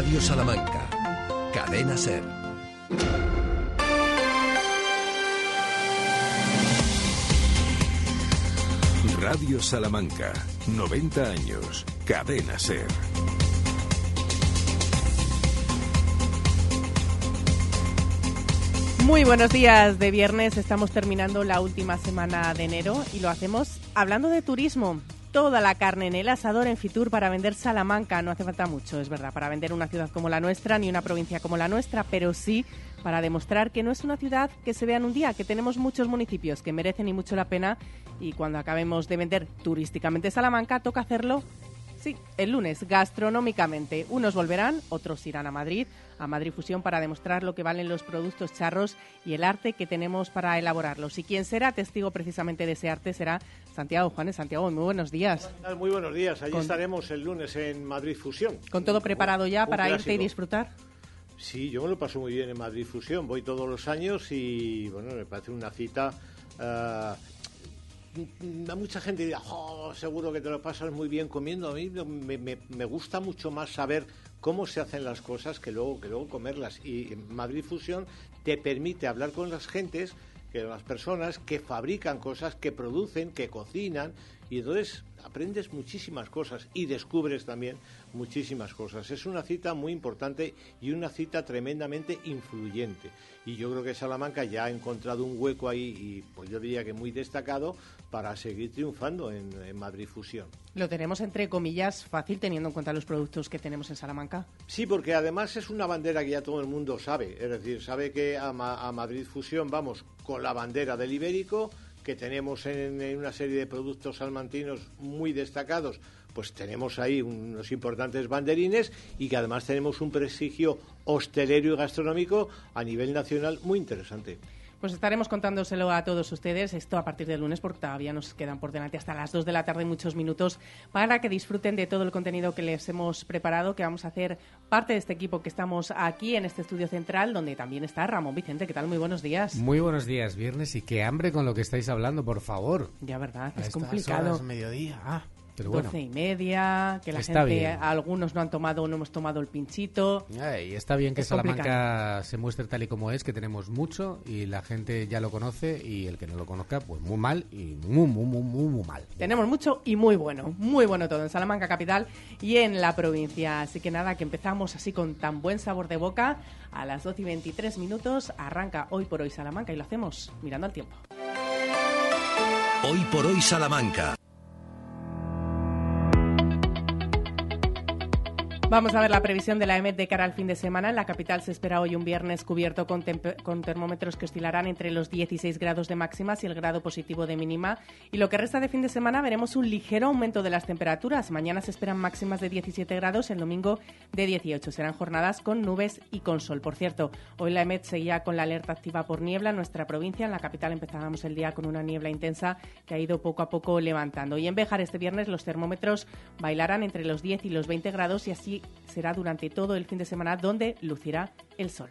Radio Salamanca. Cadena Ser. Radio Salamanca. 90 años. Cadena Ser. Muy buenos días de viernes. Estamos terminando la última semana de enero y lo hacemos hablando de turismo. Toda la carne en el asador en Fitur para vender Salamanca. No hace falta mucho, es verdad, para vender una ciudad como la nuestra ni una provincia como la nuestra, pero sí para demostrar que no es una ciudad que se vea en un día, que tenemos muchos municipios que merecen y mucho la pena y cuando acabemos de vender turísticamente Salamanca toca hacerlo Sí, el lunes, gastronómicamente. Unos volverán, otros irán a Madrid, a Madrid Fusión, para demostrar lo que valen los productos charros y el arte que tenemos para elaborarlos. Y quien será testigo precisamente de ese arte será Santiago Juanes. Santiago, muy buenos días. Muy buenos días. Allí estaremos el lunes en Madrid Fusión. ¿Con todo preparado ya para irte y disfrutar? Sí, yo me lo paso muy bien en Madrid Fusión. Voy todos los años y, bueno, me parece una cita... Uh, mucha gente dirá, oh, seguro que te lo pasas muy bien comiendo. A mí me, gusta mucho más saber cómo se hacen las cosas que luego, que luego comerlas. Y Madrid Fusión te permite hablar con las gentes, que las personas que fabrican cosas, que producen, que cocinan. Y entonces aprendes muchísimas cosas y descubres también muchísimas cosas. Es una cita muy importante y una cita tremendamente influyente. Y yo creo que Salamanca ya ha encontrado un hueco ahí y pues yo diría que muy destacado para seguir triunfando en, Madrid Fusión. Lo tenemos entre comillas fácil teniendo en cuenta los productos que tenemos en Salamanca. Sí, porque además es una bandera que ya todo el mundo sabe. Es decir, sabe que a, a Madrid Fusión vamos con la bandera del Ibérico que tenemos en, una serie de productos salmantinos muy destacados, pues tenemos ahí unos importantes banderines y que además tenemos un prestigio hostelero y gastronómico a nivel nacional muy interesante. Pues estaremos contándoselo a todos ustedes, esto a partir del lunes, porque todavía nos quedan por delante hasta las 2 de la tarde muchos minutos para que disfruten de todo el contenido que les hemos preparado, que vamos a hacer parte de este equipo que estamos aquí en este estudio central, donde también está Ramón Vicente. ¿Qué tal? Muy buenos días. Muy buenos días, viernes, y qué hambre con lo que estáis hablando, por favor. Ya, verdad, es complicado. mediodía. Ah. 12 y media, que la gente, algunos no han tomado, no hemos tomado el pinchito. y está bien que Salamanca se muestre tal y como es, que tenemos mucho y la gente ya lo conoce y el que no lo conozca, pues muy mal y muy, muy, muy, muy, muy mal. Tenemos mucho y muy bueno, muy bueno todo en Salamanca capital y en la provincia. Así que nada, que empezamos así con tan buen sabor de boca. A las 12 y 23 minutos arranca hoy por hoy Salamanca y lo hacemos mirando al tiempo. Hoy por hoy Salamanca. Vamos a ver la previsión de la EMET de cara al fin de semana. En la capital se espera hoy un viernes cubierto con, termómetros que oscilarán entre los 16 grados de máximas y el grado positivo de mínima. Y lo que resta de fin de semana veremos un ligero aumento de las temperaturas. Mañana se esperan máximas de 17 grados, el domingo de 18. Serán jornadas con nubes y con sol. Por cierto, hoy la EMET seguía con la alerta activa por niebla en nuestra provincia. En la capital empezábamos el día con una niebla intensa que ha ido poco a poco levantando. Y en Bejar este viernes los termómetros bailarán entre los 10 y los 20 grados y así será durante todo el fin de semana donde lucirá el sol.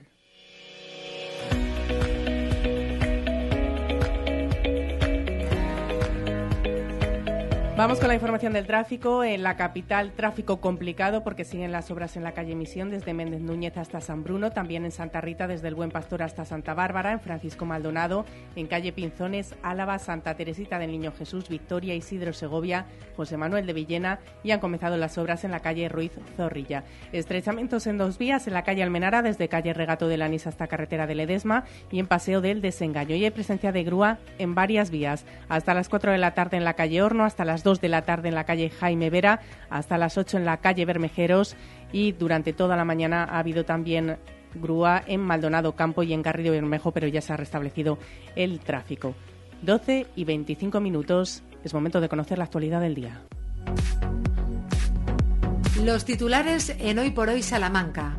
Vamos con la información del tráfico. En la capital, tráfico complicado porque siguen las obras en la calle Misión desde Méndez Núñez hasta San Bruno, también en Santa Rita desde el Buen Pastor hasta Santa Bárbara, en Francisco Maldonado, en calle Pinzones, Álava, Santa Teresita del Niño Jesús, Victoria, Isidro Segovia, José Manuel de Villena y han comenzado las obras en la calle Ruiz Zorrilla. Estrechamientos en dos vías en la calle Almenara desde calle Regato de Lanís hasta carretera de Ledesma y en Paseo del Desengaño. Y hay presencia de grúa en varias vías. Hasta las 4 de la tarde en la calle Horno, hasta las 2 de la tarde en la calle Jaime Vera, hasta las 8 en la calle Bermejeros y durante toda la mañana ha habido también grúa en Maldonado Campo y en Garrido Bermejo, pero ya se ha restablecido el tráfico. 12 y 25 minutos, es momento de conocer la actualidad del día. Los titulares en Hoy por Hoy Salamanca.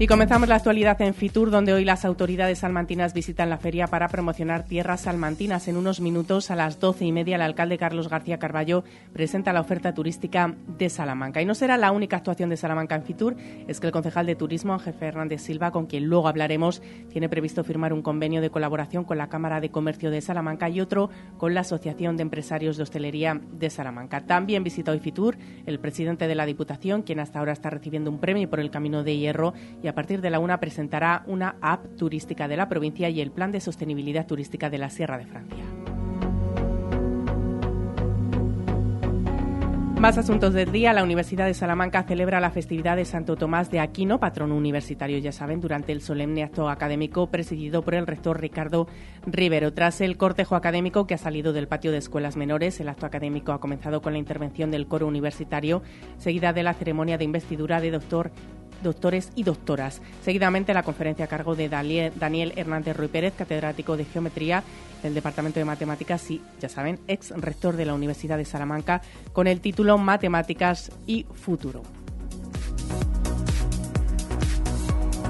Y comenzamos la actualidad en Fitur, donde hoy las autoridades salmantinas visitan la feria para promocionar tierras salmantinas. En unos minutos, a las doce y media, el alcalde Carlos García Carballo presenta la oferta turística de Salamanca. Y no será la única actuación de Salamanca en Fitur, es que el concejal de turismo, Ángel Fernández Silva, con quien luego hablaremos, tiene previsto firmar un convenio de colaboración con la Cámara de Comercio de Salamanca y otro con la Asociación de Empresarios de Hostelería de Salamanca. También visita hoy Fitur el presidente de la Diputación, quien hasta ahora está recibiendo un premio por el Camino de Hierro y a partir de la una presentará una app turística de la provincia y el plan de sostenibilidad turística de la Sierra de Francia. Más asuntos del día. La Universidad de Salamanca celebra la festividad de Santo Tomás de Aquino, patrón universitario, ya saben, durante el solemne acto académico presidido por el rector Ricardo Rivero. Tras el cortejo académico que ha salido del patio de escuelas menores, el acto académico ha comenzado con la intervención del coro universitario, seguida de la ceremonia de investidura de doctor doctores y doctoras. Seguidamente la conferencia a cargo de Daniel Hernández Ruy Pérez, catedrático de Geometría del Departamento de Matemáticas y, ya saben, ex rector de la Universidad de Salamanca, con el título Matemáticas y Futuro.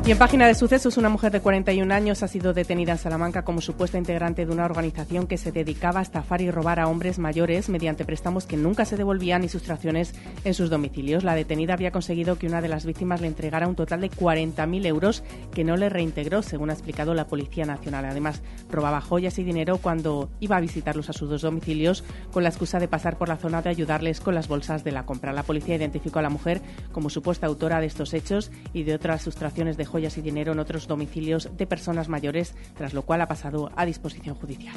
Y en página de sucesos, una mujer de 41 años ha sido detenida en Salamanca como supuesta integrante de una organización que se dedicaba a estafar y robar a hombres mayores mediante préstamos que nunca se devolvían y sustracciones en sus domicilios. La detenida había conseguido que una de las víctimas le entregara un total de 40.000 euros que no le reintegró, según ha explicado la Policía Nacional. Además, robaba joyas y dinero cuando iba a visitarlos a sus dos domicilios con la excusa de pasar por la zona de ayudarles con las bolsas de la compra. La policía identificó a la mujer como supuesta autora de estos hechos y de otras sustracciones de joyas y dinero en otros domicilios de personas mayores, tras lo cual ha pasado a disposición judicial.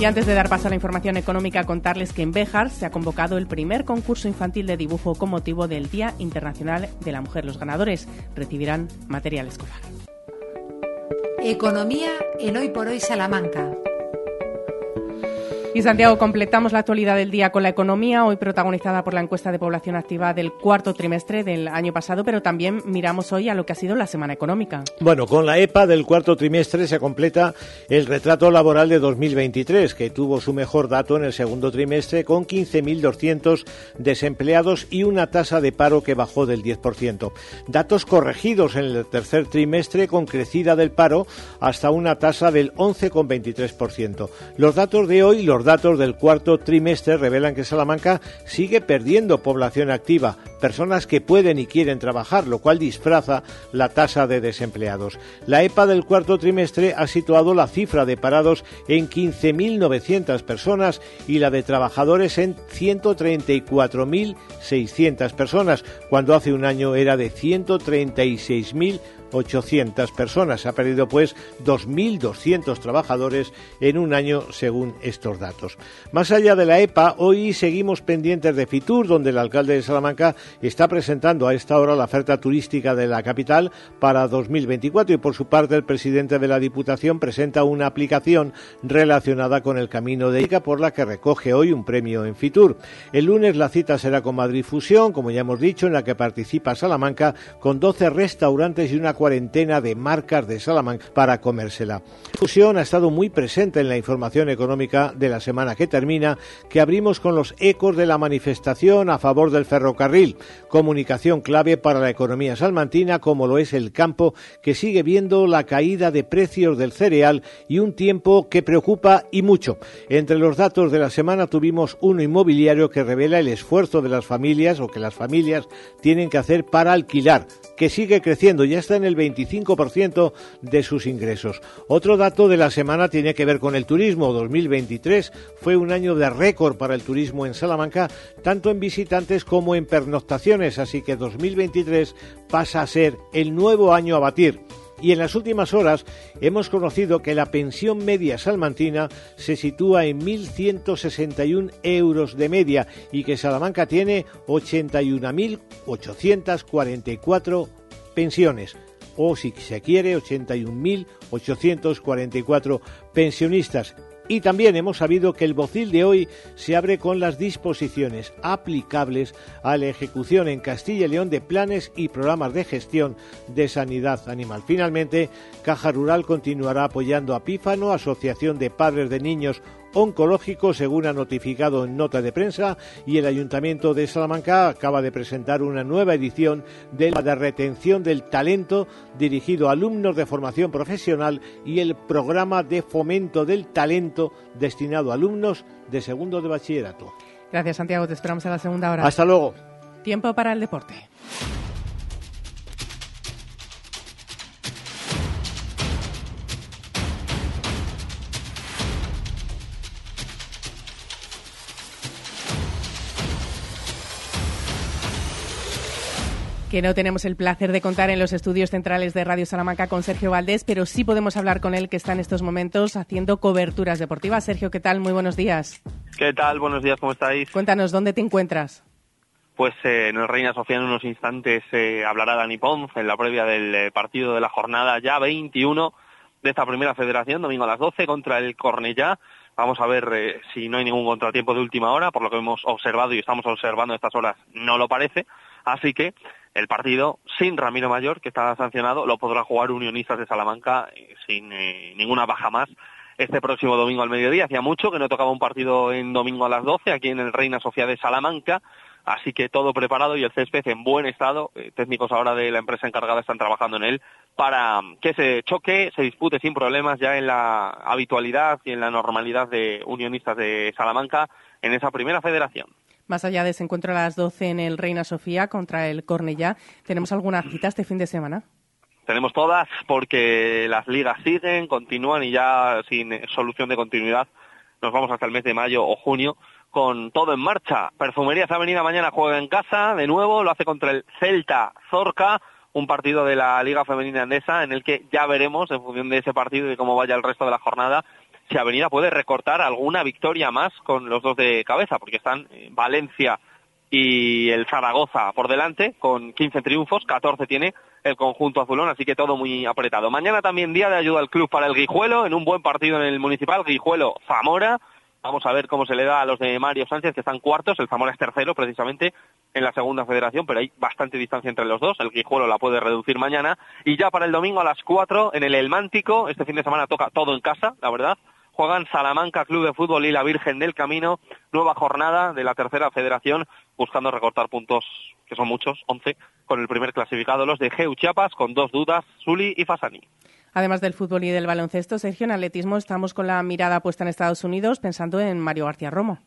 Y antes de dar paso a la información económica, contarles que en Béjar se ha convocado el primer concurso infantil de dibujo con motivo del Día Internacional de la Mujer. Los ganadores recibirán material escolar. Economía en Hoy por Hoy Salamanca. Y Santiago, completamos la actualidad del día con la economía, hoy protagonizada por la encuesta de población activa del cuarto trimestre del año pasado, pero también miramos hoy a lo que ha sido la semana económica. Bueno, con la EPA del cuarto trimestre se completa el retrato laboral de 2023, que tuvo su mejor dato en el segundo trimestre con 15.200 desempleados y una tasa de paro que bajó del 10%. Datos corregidos en el tercer trimestre con crecida del paro hasta una tasa del 11,23%. Los datos de hoy los los datos del cuarto trimestre revelan que Salamanca sigue perdiendo población activa, personas que pueden y quieren trabajar, lo cual disfraza la tasa de desempleados. La EPA del cuarto trimestre ha situado la cifra de parados en 15.900 personas y la de trabajadores en 134.600 personas, cuando hace un año era de 136.000 800 personas. Se ha perdido pues 2.200 trabajadores en un año según estos datos. Más allá de la EPA, hoy seguimos pendientes de Fitur, donde el alcalde de Salamanca está presentando a esta hora la oferta turística de la capital para 2024 y por su parte el presidente de la Diputación presenta una aplicación relacionada con el Camino de Ica por la que recoge hoy un premio en Fitur. El lunes la cita será con Madrid Fusión, como ya hemos dicho, en la que participa Salamanca con 12 restaurantes y una cuarentena de marcas de Salamanca para comérsela. Fusión ha estado muy presente en la información económica de la semana que termina, que abrimos con los ecos de la manifestación a favor del ferrocarril, comunicación clave para la economía salmantina como lo es el campo, que sigue viendo la caída de precios del cereal y un tiempo que preocupa y mucho. Entre los datos de la semana tuvimos uno inmobiliario que revela el esfuerzo de las familias o que las familias tienen que hacer para alquilar, que sigue creciendo, ya está en el el 25% de sus ingresos. Otro dato de la semana tiene que ver con el turismo. 2023 fue un año de récord para el turismo en Salamanca, tanto en visitantes como en pernoctaciones, así que 2023 pasa a ser el nuevo año a batir y en las últimas horas hemos conocido que la pensión media salmantina se sitúa en 1.161 euros de media y que Salamanca tiene 81.844 pensiones o si se quiere 81.844 pensionistas. Y también hemos sabido que el bocil de hoy se abre con las disposiciones aplicables a la ejecución en Castilla y León de planes y programas de gestión de sanidad animal. Finalmente, Caja Rural continuará apoyando a Pífano, Asociación de Padres de Niños oncológico, según ha notificado en nota de prensa, y el Ayuntamiento de Salamanca acaba de presentar una nueva edición de la de retención del talento dirigido a alumnos de formación profesional y el programa de fomento del talento destinado a alumnos de segundo de bachillerato. Gracias, Santiago. Te esperamos a la segunda hora. Hasta luego. Tiempo para el deporte. Que no tenemos el placer de contar en los estudios centrales de Radio Salamanca con Sergio Valdés, pero sí podemos hablar con él que está en estos momentos haciendo coberturas deportivas. Sergio, ¿qué tal? Muy buenos días. ¿Qué tal? Buenos días, ¿cómo estáis? Cuéntanos, ¿dónde te encuentras? Pues eh, en el Reina Sofía en unos instantes eh, hablará Dani Pons en la previa del eh, partido de la jornada ya 21 de esta primera federación, domingo a las 12 contra el Cornellá. Vamos a ver eh, si no hay ningún contratiempo de última hora, por lo que hemos observado y estamos observando estas horas, no lo parece. Así que el partido sin Ramiro Mayor, que está sancionado, lo podrá jugar Unionistas de Salamanca eh, sin eh, ninguna baja más este próximo domingo al mediodía. Hacía mucho que no tocaba un partido en domingo a las 12 aquí en el Reina Sofía de Salamanca. Así que todo preparado y el césped en buen estado. Eh, técnicos ahora de la empresa encargada están trabajando en él para que se choque, se dispute sin problemas ya en la habitualidad y en la normalidad de unionistas de Salamanca en esa primera federación. Más allá de ese encuentro a las 12 en el Reina Sofía contra el Cornellá, ¿tenemos alguna cita este fin de semana? Tenemos todas porque las ligas siguen, continúan y ya sin solución de continuidad nos vamos hasta el mes de mayo o junio con todo en marcha. Perfumerías Avenida mañana juega en casa, de nuevo, lo hace contra el Celta Zorca, un partido de la Liga Femenina Andesa en el que ya veremos, en función de ese partido y de cómo vaya el resto de la jornada, si Avenida puede recortar alguna victoria más con los dos de cabeza, porque están Valencia y el Zaragoza por delante, con 15 triunfos, 14 tiene el conjunto azulón, así que todo muy apretado. Mañana también día de ayuda al club para el Guijuelo, en un buen partido en el Municipal, Guijuelo-Zamora. Vamos a ver cómo se le da a los de Mario Sánchez, que están cuartos, el Zamora es tercero precisamente en la segunda federación, pero hay bastante distancia entre los dos, el Guijuelo la puede reducir mañana. Y ya para el domingo a las 4 en el Elmántico, este fin de semana toca todo en casa, la verdad, juegan Salamanca Club de Fútbol y la Virgen del Camino, nueva jornada de la tercera federación, buscando recortar puntos, que son muchos, 11, con el primer clasificado, los de Geu Chiapas, con dos dudas, Zuli y Fasani. Además del fútbol y del baloncesto, Sergio, en atletismo estamos con la mirada puesta en Estados Unidos pensando en Mario García Romo.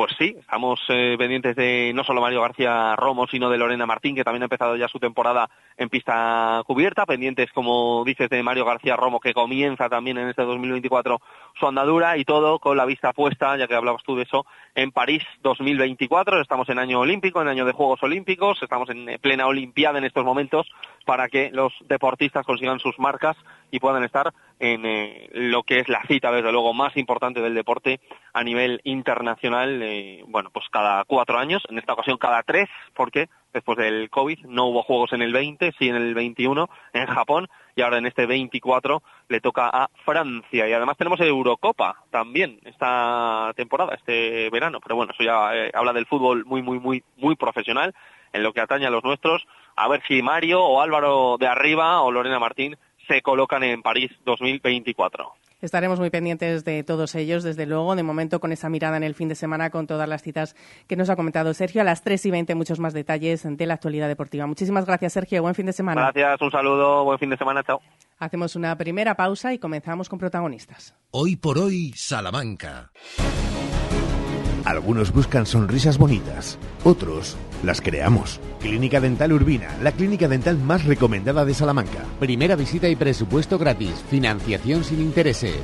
Pues sí, estamos eh, pendientes de no solo Mario García Romo, sino de Lorena Martín, que también ha empezado ya su temporada en pista cubierta, pendientes, como dices, de Mario García Romo, que comienza también en este 2024 su andadura y todo con la vista puesta, ya que hablabas tú de eso, en París 2024. Estamos en año olímpico, en año de Juegos Olímpicos, estamos en plena Olimpiada en estos momentos para que los deportistas consigan sus marcas y puedan estar en eh, lo que es la cita, desde luego, más importante del deporte a nivel internacional, eh, bueno, pues cada cuatro años, en esta ocasión cada tres, porque después del COVID no hubo juegos en el 20, sí en el 21 en Japón, y ahora en este 24 le toca a Francia. Y además tenemos Eurocopa también esta temporada, este verano, pero bueno, eso ya eh, habla del fútbol muy, muy, muy, muy profesional en lo que atañe a los nuestros. A ver si Mario o Álvaro de Arriba o Lorena Martín se colocan en París 2024. Estaremos muy pendientes de todos ellos, desde luego, de momento con esa mirada en el fin de semana, con todas las citas que nos ha comentado Sergio. A las 3 y 20 muchos más detalles de la actualidad deportiva. Muchísimas gracias, Sergio. Buen fin de semana. Gracias, un saludo, buen fin de semana, chao. Hacemos una primera pausa y comenzamos con protagonistas. Hoy por hoy, Salamanca. Algunos buscan sonrisas bonitas, otros las creamos. Clínica Dental Urbina, la clínica dental más recomendada de Salamanca. Primera visita y presupuesto gratis, financiación sin intereses.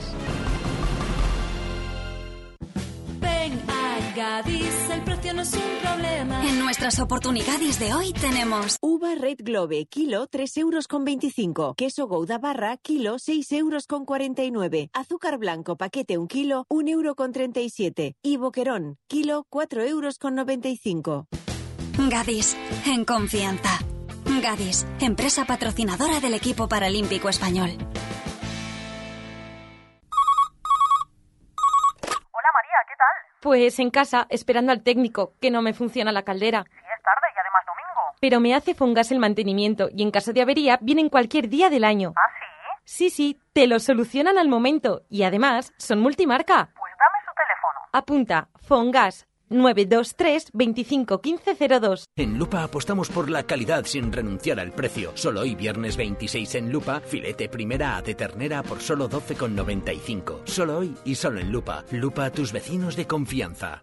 Nuestras oportunidades de hoy tenemos Uva Red Globe, kilo 3 euros con 25. Queso Gouda Barra, kilo 6 euros con 49. Azúcar blanco, paquete 1 kilo, 1 euro con 37. Y Boquerón, kilo 4 euros con 95. Gadis, en confianza. Gadis, empresa patrocinadora del equipo paralímpico español. Pues en casa, esperando al técnico, que no me funciona la caldera. Sí, es tarde y además domingo. Pero me hace Fongas el mantenimiento y en caso de avería vienen cualquier día del año. ¿Ah, sí? Sí, sí, te lo solucionan al momento y además son multimarca. Pues dame su teléfono. Apunta, Fongas 923 25 02. En Lupa apostamos por la calidad sin renunciar al precio. Solo hoy viernes 26 en Lupa, filete primera A de ternera por solo 12,95. Solo hoy y solo en Lupa. Lupa a tus vecinos de confianza.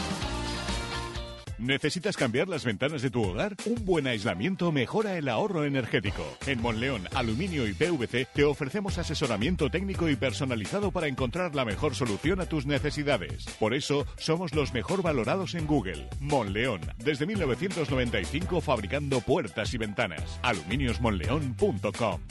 ¿Necesitas cambiar las ventanas de tu hogar? Un buen aislamiento mejora el ahorro energético. En Monleón, Aluminio y PVC te ofrecemos asesoramiento técnico y personalizado para encontrar la mejor solución a tus necesidades. Por eso, somos los mejor valorados en Google. Monleón, desde 1995 fabricando puertas y ventanas. aluminiosmonleón.com.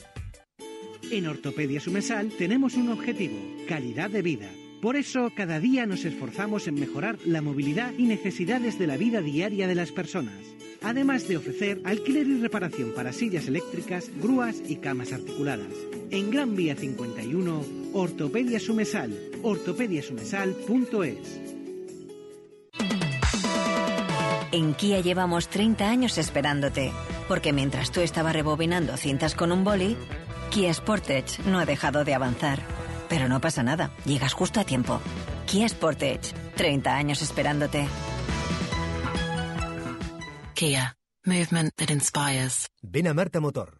En Ortopedia Sumesal tenemos un objetivo, calidad de vida. Por eso, cada día nos esforzamos en mejorar la movilidad y necesidades de la vida diaria de las personas. Además de ofrecer alquiler y reparación para sillas eléctricas, grúas y camas articuladas. En Gran Vía 51, Ortopedia Sumesal, ortopediasumesal.es. En Kia llevamos 30 años esperándote, porque mientras tú estabas rebobinando cintas con un boli, Kia Sportage no ha dejado de avanzar. Pero no pasa nada, llegas justo a tiempo. Kia Sportage, 30 años esperándote. Kia, movement that inspires. Ven a Marta Motor,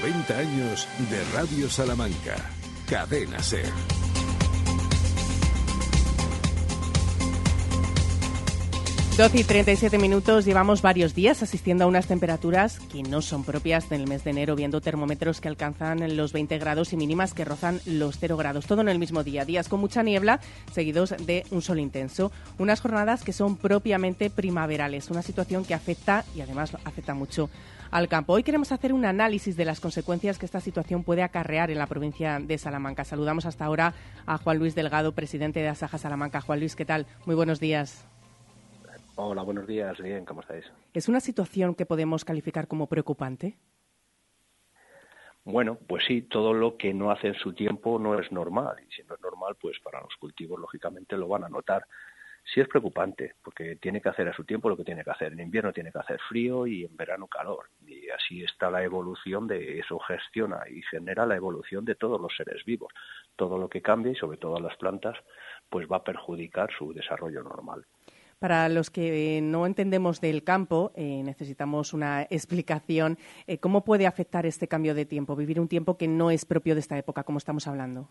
90 años de Radio Salamanca. Cadena Ser. Doce y 37 minutos, llevamos varios días asistiendo a unas temperaturas que no son propias del mes de enero, viendo termómetros que alcanzan los 20 grados y mínimas que rozan los 0 grados, todo en el mismo día. Días con mucha niebla, seguidos de un sol intenso. Unas jornadas que son propiamente primaverales, una situación que afecta y además afecta mucho al campo. Hoy queremos hacer un análisis de las consecuencias que esta situación puede acarrear en la provincia de Salamanca. Saludamos hasta ahora a Juan Luis Delgado, presidente de Asaja Salamanca. Juan Luis, ¿qué tal? Muy buenos días. Hola, buenos días. Bien, ¿cómo estáis? ¿Es una situación que podemos calificar como preocupante? Bueno, pues sí, todo lo que no hace en su tiempo no es normal. Y si no es normal, pues para los cultivos, lógicamente, lo van a notar. Sí es preocupante, porque tiene que hacer a su tiempo lo que tiene que hacer. En invierno tiene que hacer frío y en verano calor. Y así está la evolución de eso, gestiona y genera la evolución de todos los seres vivos. Todo lo que cambie, y sobre todo las plantas, pues va a perjudicar su desarrollo normal. Para los que no entendemos del campo, eh, necesitamos una explicación. Eh, ¿Cómo puede afectar este cambio de tiempo? Vivir un tiempo que no es propio de esta época, como estamos hablando.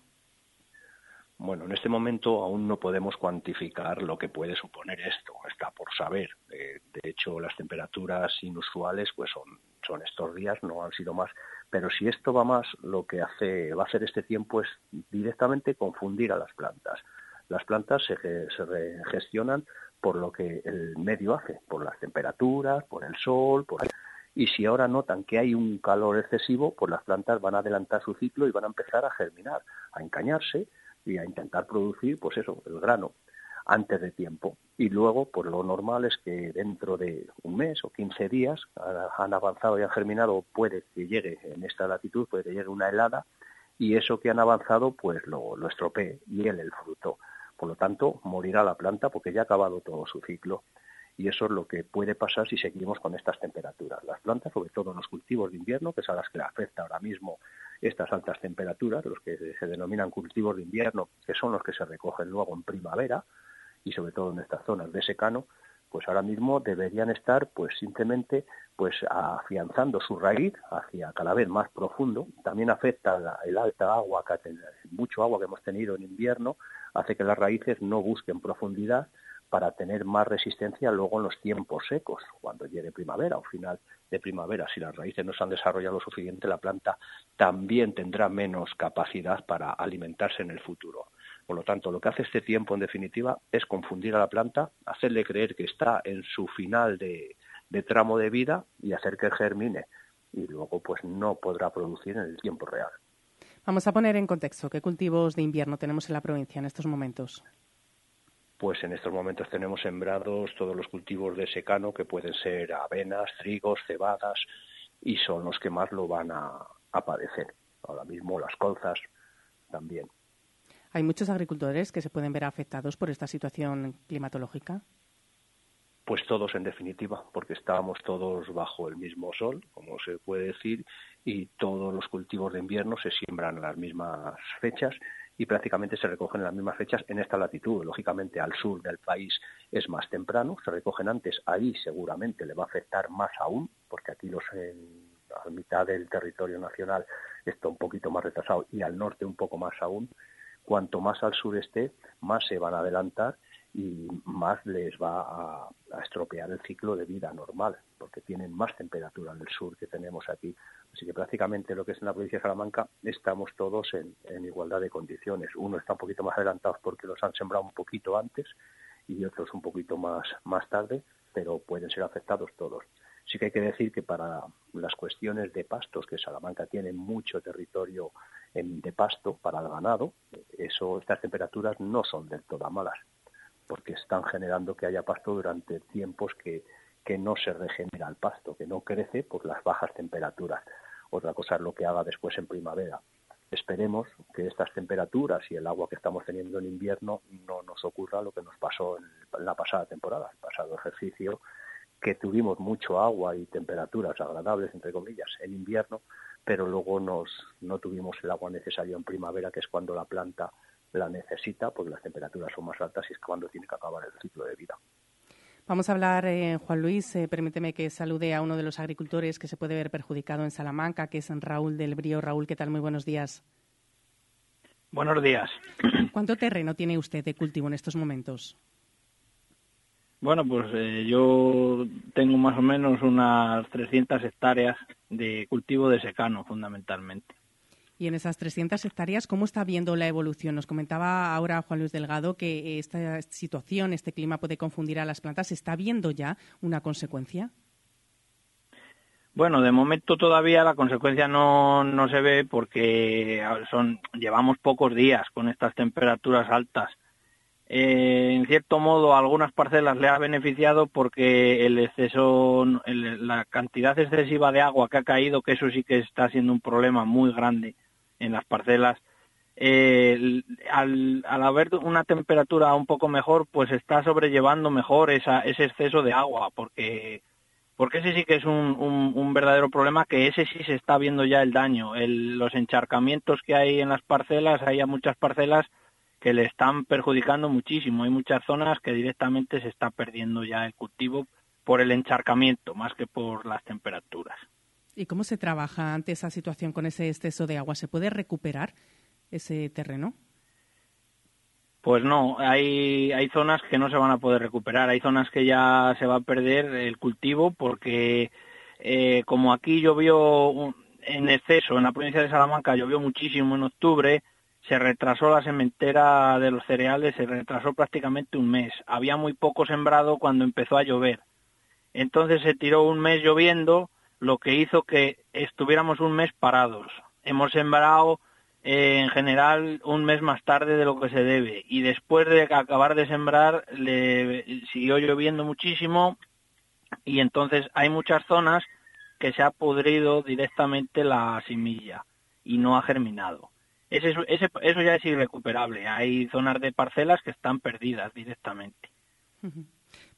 Bueno, en este momento aún no podemos cuantificar lo que puede suponer esto, está por saber. Eh, de hecho, las temperaturas inusuales pues son, son estos días, no han sido más. Pero si esto va más, lo que hace, va a hacer este tiempo es directamente confundir a las plantas. Las plantas se, se gestionan por lo que el medio hace, por las temperaturas, por el sol, por y si ahora notan que hay un calor excesivo, pues las plantas van a adelantar su ciclo y van a empezar a germinar, a encañarse y a intentar producir, pues eso, el grano antes de tiempo. Y luego, pues lo normal es que dentro de un mes o 15 días han avanzado y han germinado, puede que llegue en esta latitud, puede que llegue una helada y eso que han avanzado, pues lo, lo estropee y él el fruto. Por lo tanto, morirá la planta porque ya ha acabado todo su ciclo. Y eso es lo que puede pasar si seguimos con estas temperaturas. Las plantas, sobre todo los cultivos de invierno, que es a las que afecta ahora mismo estas altas temperaturas, los que se denominan cultivos de invierno, que son los que se recogen luego en primavera y sobre todo en estas zonas de secano, pues ahora mismo deberían estar pues simplemente pues afianzando su raíz hacia cada vez más profundo. También afecta el alta agua, mucho agua que hemos tenido en invierno, hace que las raíces no busquen profundidad para tener más resistencia luego en los tiempos secos, cuando llegue primavera o final de primavera. Si las raíces no se han desarrollado lo suficiente, la planta también tendrá menos capacidad para alimentarse en el futuro. Por lo tanto, lo que hace este tiempo, en definitiva, es confundir a la planta, hacerle creer que está en su final de, tramo de vida y hacer que germine. Y luego, pues, no podrá producir en el tiempo real. Vamos a poner en contexto qué cultivos de invierno tenemos en la provincia en estos momentos. Pues en estos momentos tenemos sembrados todos los cultivos de secano, que pueden ser avenas, trigos, cebadas, y son los que más lo van a, a padecer. Ahora mismo las colzas también. ¿Hay muchos agricultores que se pueden ver afectados por esta situación climatológica? Pues todos, en definitiva, porque estábamos todos bajo el mismo sol, como se puede decir, y todos los cultivos de invierno se siembran a las mismas fechas y prácticamente se recogen en las mismas fechas en esta latitud. Lógicamente, al sur del país es más temprano, se recogen antes, ahí seguramente le va a afectar más aún, porque aquí los en, a mitad del territorio nacional está un poquito más retrasado y al norte un poco más aún cuanto más al sureste, más se van a adelantar y más les va a, estropear el ciclo de vida normal, porque tienen más temperatura en el sur que tenemos aquí. Así que prácticamente lo que es en la provincia de Salamanca estamos todos en, en igualdad de condiciones. Uno está un poquito más adelantados porque los han sembrado un poquito antes y otros un poquito más, más tarde, pero pueden ser afectados todos. Sí que hay que decir que para las cuestiones de pastos, que Salamanca tiene mucho territorio de pasto para el ganado, eso, estas temperaturas no son del todo malas, porque están generando que haya pasto durante tiempos que, que no se regenera el pasto, que no crece por las bajas temperaturas. Otra cosa es lo que haga después en primavera. Esperemos que estas temperaturas y el agua que estamos teniendo en invierno no nos ocurra lo que nos pasó en la pasada temporada, el pasado ejercicio, que tuvimos mucho agua y temperaturas agradables, entre comillas, en invierno, pero luego nos, no tuvimos el agua necesaria en primavera, que es cuando la planta la necesita, porque las temperaturas son más altas y es cuando tiene que acabar el ciclo de vida. Vamos a hablar, eh, Juan Luis, eh, permíteme que salude a uno de los agricultores que se puede ver perjudicado en Salamanca, que es Raúl del Brío. Raúl, ¿qué tal? Muy buenos días. Buenos días. ¿Cuánto terreno tiene usted de cultivo en estos momentos? Bueno, pues eh, yo tengo más o menos unas 300 hectáreas de cultivo de secano, fundamentalmente. Y en esas 300 hectáreas, ¿cómo está viendo la evolución? Nos comentaba ahora Juan Luis Delgado que esta situación, este clima puede confundir a las plantas. ¿Está viendo ya una consecuencia? Bueno, de momento todavía la consecuencia no, no se ve porque son, llevamos pocos días con estas temperaturas altas eh, en cierto modo a algunas parcelas le ha beneficiado porque el exceso, la cantidad excesiva de agua que ha caído, que eso sí que está siendo un problema muy grande en las parcelas, eh, al, haber una temperatura un poco mejor, pues está sobrellevando mejor esa, ese exceso de agua, porque porque ese sí que es un, un, verdadero problema, que ese sí se está viendo ya el daño. los encharcamientos que hay en las parcelas, hay muchas parcelas que le están perjudicando muchísimo. Hay muchas zonas que directamente se está perdiendo ya el cultivo por el encharcamiento más que por las temperaturas. ¿Y cómo se trabaja ante esa situación con ese exceso de agua? ¿Se puede recuperar ese terreno? Pues no, hay, hay zonas que no se van a poder recuperar, hay zonas que ya se va a perder el cultivo porque eh, como aquí llovió en exceso, en la provincia de Salamanca llovió muchísimo en octubre, se retrasó la sementera de los cereales, se retrasó prácticamente un mes. Había muy poco sembrado cuando empezó a llover. Entonces se tiró un mes lloviendo, lo que hizo que estuviéramos un mes parados. Hemos sembrado eh, en general un mes más tarde de lo que se debe y después de acabar de sembrar le siguió lloviendo muchísimo y entonces hay muchas zonas que se ha pudrido directamente la semilla y no ha germinado eso ya es irrecuperable. Hay zonas de parcelas que están perdidas directamente.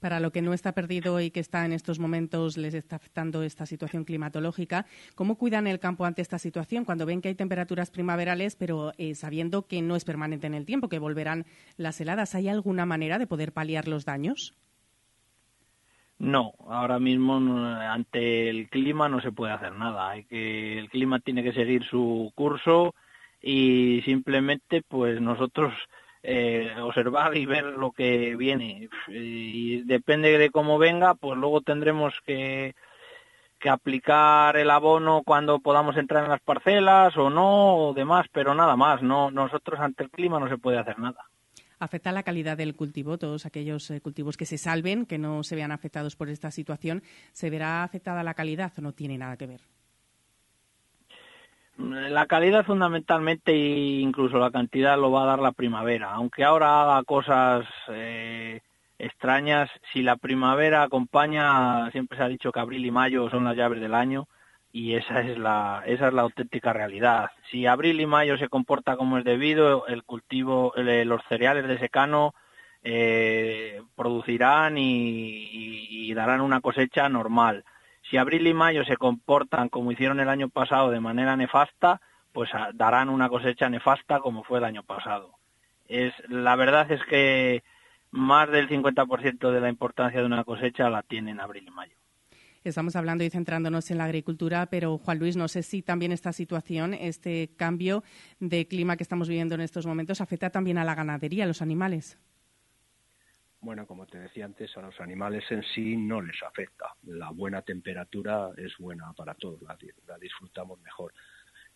Para lo que no está perdido y que está en estos momentos les está afectando esta situación climatológica, ¿cómo cuidan el campo ante esta situación cuando ven que hay temperaturas primaverales, pero eh, sabiendo que no es permanente en el tiempo, que volverán las heladas? ¿Hay alguna manera de poder paliar los daños? No, ahora mismo ante el clima no se puede hacer nada. Hay que el clima tiene que seguir su curso y simplemente pues nosotros eh, observar y ver lo que viene. Y depende de cómo venga, pues luego tendremos que, que aplicar el abono cuando podamos entrar en las parcelas o no, o demás, pero nada más. No, nosotros ante el clima no se puede hacer nada. ¿Afecta la calidad del cultivo? Todos aquellos eh, cultivos que se salven, que no se vean afectados por esta situación, ¿se verá afectada la calidad o no tiene nada que ver? La calidad fundamentalmente e incluso la cantidad lo va a dar la primavera. Aunque ahora haga cosas eh, extrañas, si la primavera acompaña, siempre se ha dicho que abril y mayo son las llaves del año y esa es la, es la auténtica realidad. Si abril y mayo se comporta como es debido, el cultivo, los cereales de secano eh, producirán y darán una cosecha normal si abril y mayo se comportan como hicieron el año pasado de manera nefasta, pues darán una cosecha nefasta como fue el año pasado. La verdad es que más del 50% de la importancia de una cosecha la tienen abril y mayo. Estamos hablando y centrándonos en la agricultura, pero Juan Luis, no sé si también esta situación, este cambio de clima que estamos viviendo en estos momentos, afecta también a la ganadería, a los animales. Bueno, como te decía antes, a los animales en sí no les afecta. La buena temperatura es buena para todos, la, disfrutamos mejor.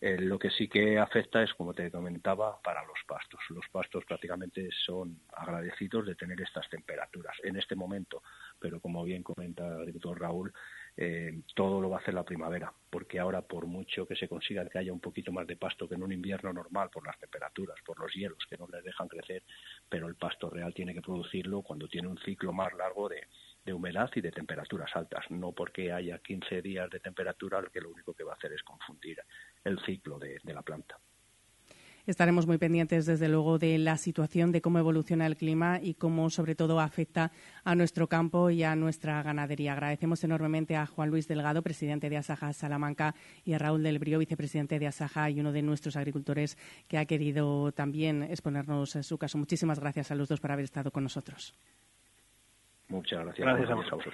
Eh, lo que sí que afecta es, como te comentaba, para los pastos. Los pastos prácticamente son agradecidos de tener estas temperaturas en este momento, pero como bien comenta el doctor Raúl, eh, todo lo va a hacer la primavera, porque ahora por mucho que se consiga que haya un poquito más de pasto que en un invierno normal por las temperaturas, por los hielos que no les dejan crecer, pero el pasto real tiene que producirlo cuando tiene un ciclo más largo de, humedad y de temperaturas altas, no porque haya 15 días de temperatura, que lo único que va a hacer es confundir el ciclo de la planta. Estaremos muy pendientes, desde luego, de la situación, de cómo evoluciona el clima y cómo, sobre todo, afecta a nuestro campo y a nuestra ganadería. Agradecemos enormemente a Juan Luis Delgado, presidente de Asaja Salamanca, y a Raúl del Brío, vicepresidente de Asaja y uno de nuestros agricultores que ha querido también exponernos su caso. Muchísimas gracias a los dos por haber estado con nosotros. Muchas gracias. Gracias a vosotros.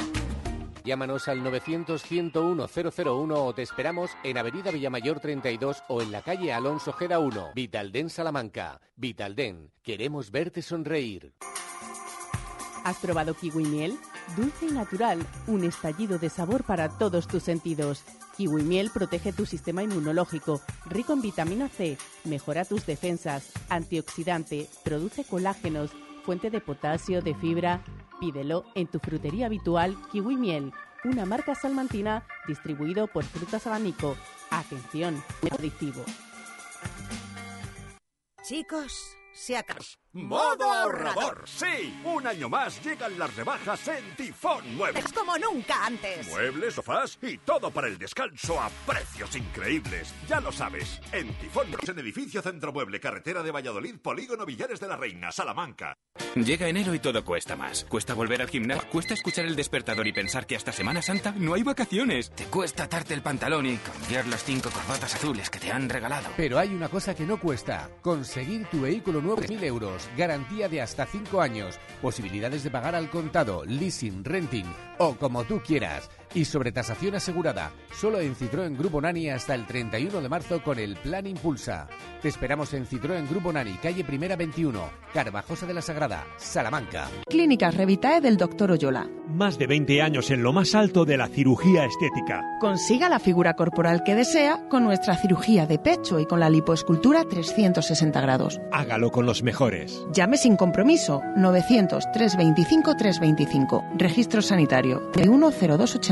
Llámanos al 900-101-001 o te esperamos en Avenida Villamayor 32 o en la calle Alonso Gera 1. Vitalden Salamanca. Vitalden. Queremos verte sonreír. ¿Has probado kiwi miel? Dulce y natural, un estallido de sabor para todos tus sentidos. Kiwi miel protege tu sistema inmunológico, rico en vitamina C, mejora tus defensas, antioxidante, produce colágenos, fuente de potasio, de fibra. Pídelo en tu frutería habitual Kiwi Miel, una marca salmantina distribuido por Frutas Abanico. Atención, adictivo. Chicos, se acabó. ¡Modo ahorrador! ¡Sí! Un año más llegan las rebajas en Tifón Muebles. Es como nunca antes. Muebles, sofás y todo para el descanso a precios increíbles. Ya lo sabes, en Tifón en edificio Centro Mueble, carretera de Valladolid, Polígono Villares de la Reina, Salamanca. Llega enero y todo cuesta más. Cuesta volver al gimnasio, cuesta escuchar el despertador y pensar que hasta Semana Santa no hay vacaciones. Te cuesta atarte el pantalón y cambiar las cinco corbatas azules que te han regalado. Pero hay una cosa que no cuesta: conseguir tu vehículo nuevo de 1.000 euros garantía de hasta 5 años, posibilidades de pagar al contado, leasing, renting o como tú quieras. Y sobre tasación asegurada. Solo en Citroën Grupo Nani hasta el 31 de marzo con el Plan Impulsa. Te esperamos en Citroën Grupo Nani, calle Primera 21, Carvajosa de la Sagrada, Salamanca. Clínicas Revitae del Dr. Oyola. Más de 20 años en lo más alto de la cirugía estética. Consiga la figura corporal que desea con nuestra cirugía de pecho y con la lipoescultura 360 grados. Hágalo con los mejores. Llame sin compromiso 900 325 325. Registro sanitario de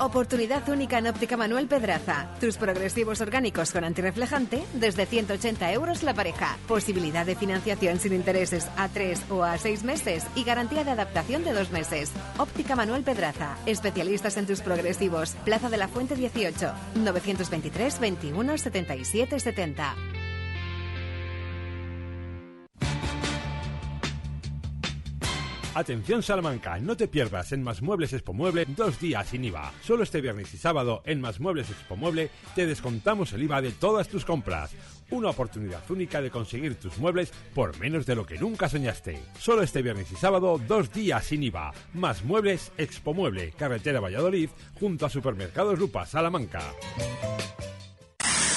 Oportunidad única en Óptica Manuel Pedraza. Tus progresivos orgánicos con antirreflejante desde 180 euros la pareja. Posibilidad de financiación sin intereses a 3 o a 6 meses y garantía de adaptación de 2 meses. Óptica Manuel Pedraza. Especialistas en tus progresivos. Plaza de la Fuente 18. 923 21 77 70. Atención Salamanca, no te pierdas en Más Muebles Expo Mueble dos días sin IVA. Solo este viernes y sábado en Más Muebles Expo Mueble te descontamos el IVA de todas tus compras. Una oportunidad única de conseguir tus muebles por menos de lo que nunca soñaste. Solo este viernes y sábado dos días sin IVA. Más Muebles Expo Mueble, carretera Valladolid, junto a Supermercados Lupa, Salamanca.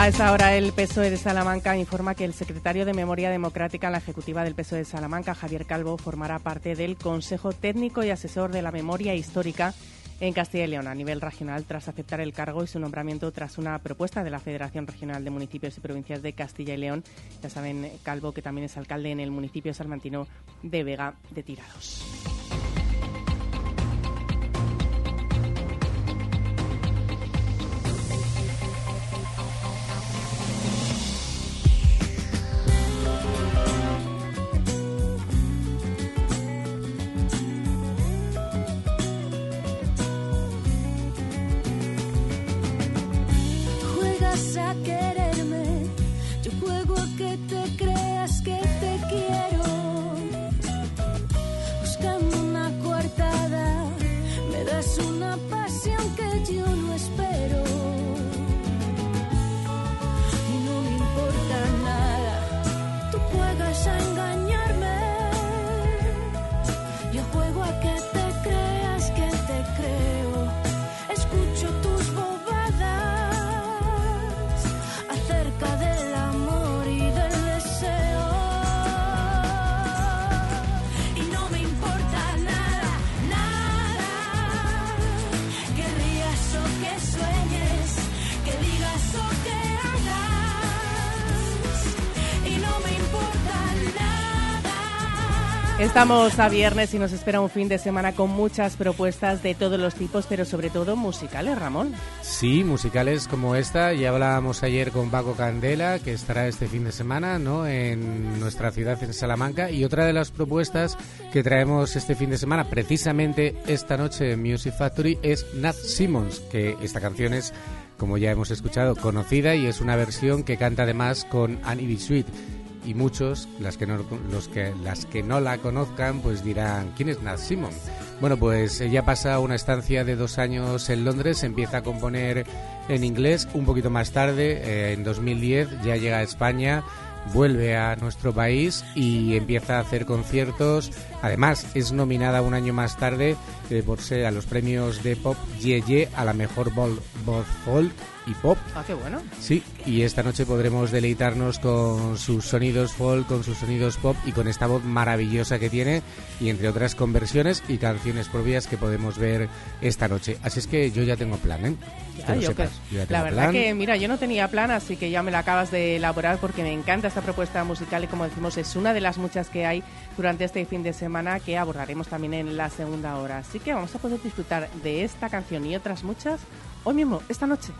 A esta hora el PSOE de Salamanca informa que el secretario de Memoria Democrática en la Ejecutiva del PSOE de Salamanca, Javier Calvo, formará parte del Consejo Técnico y Asesor de la Memoria Histórica en Castilla y León a nivel regional tras aceptar el cargo y su nombramiento tras una propuesta de la Federación Regional de Municipios y Provincias de Castilla y León. Ya saben, Calvo, que también es alcalde en el municipio salmantino de Vega de Tirados. Quererme, yo juego a que te creas que te quiero. Buscando una coartada, me das una pasión que yo no espero. Estamos a viernes y nos espera un fin de semana con muchas propuestas de todos los tipos, pero sobre todo musicales, Ramón. Sí, musicales como esta. Ya hablábamos ayer con Paco Candela, que estará este fin de semana ¿no? en nuestra ciudad, en Salamanca. Y otra de las propuestas que traemos este fin de semana, precisamente esta noche en Music Factory, es Nat Simmons, que esta canción es, como ya hemos escuchado, conocida y es una versión que canta además con Annie B. Sweet y muchos, las que no, los que, las que no la conozcan, pues dirán, ¿quién es Nat Simon? Bueno, pues ella pasa una estancia de dos años en Londres, empieza a componer en inglés, un poquito más tarde, eh, en 2010, ya llega a España, vuelve a nuestro país y empieza a hacer conciertos. Además, es nominada un año más tarde eh, por ser a los premios de pop Ye a la mejor voz folk y pop. Ah, qué bueno. Sí, y esta noche podremos deleitarnos con sus sonidos folk, con sus sonidos pop y con esta voz maravillosa que tiene y entre otras conversiones y canciones propias que podemos ver esta noche. Así es que yo ya tengo plan, ¿eh? Ya, yo sepas. que- Yo la verdad plan. que, mira, yo no tenía plan, así que ya me la acabas de elaborar porque me encanta esta propuesta musical y como decimos es una de las muchas que hay durante este fin de semana que abordaremos también en la segunda hora. Así que vamos a poder disfrutar de esta canción y otras muchas hoy mismo, esta noche.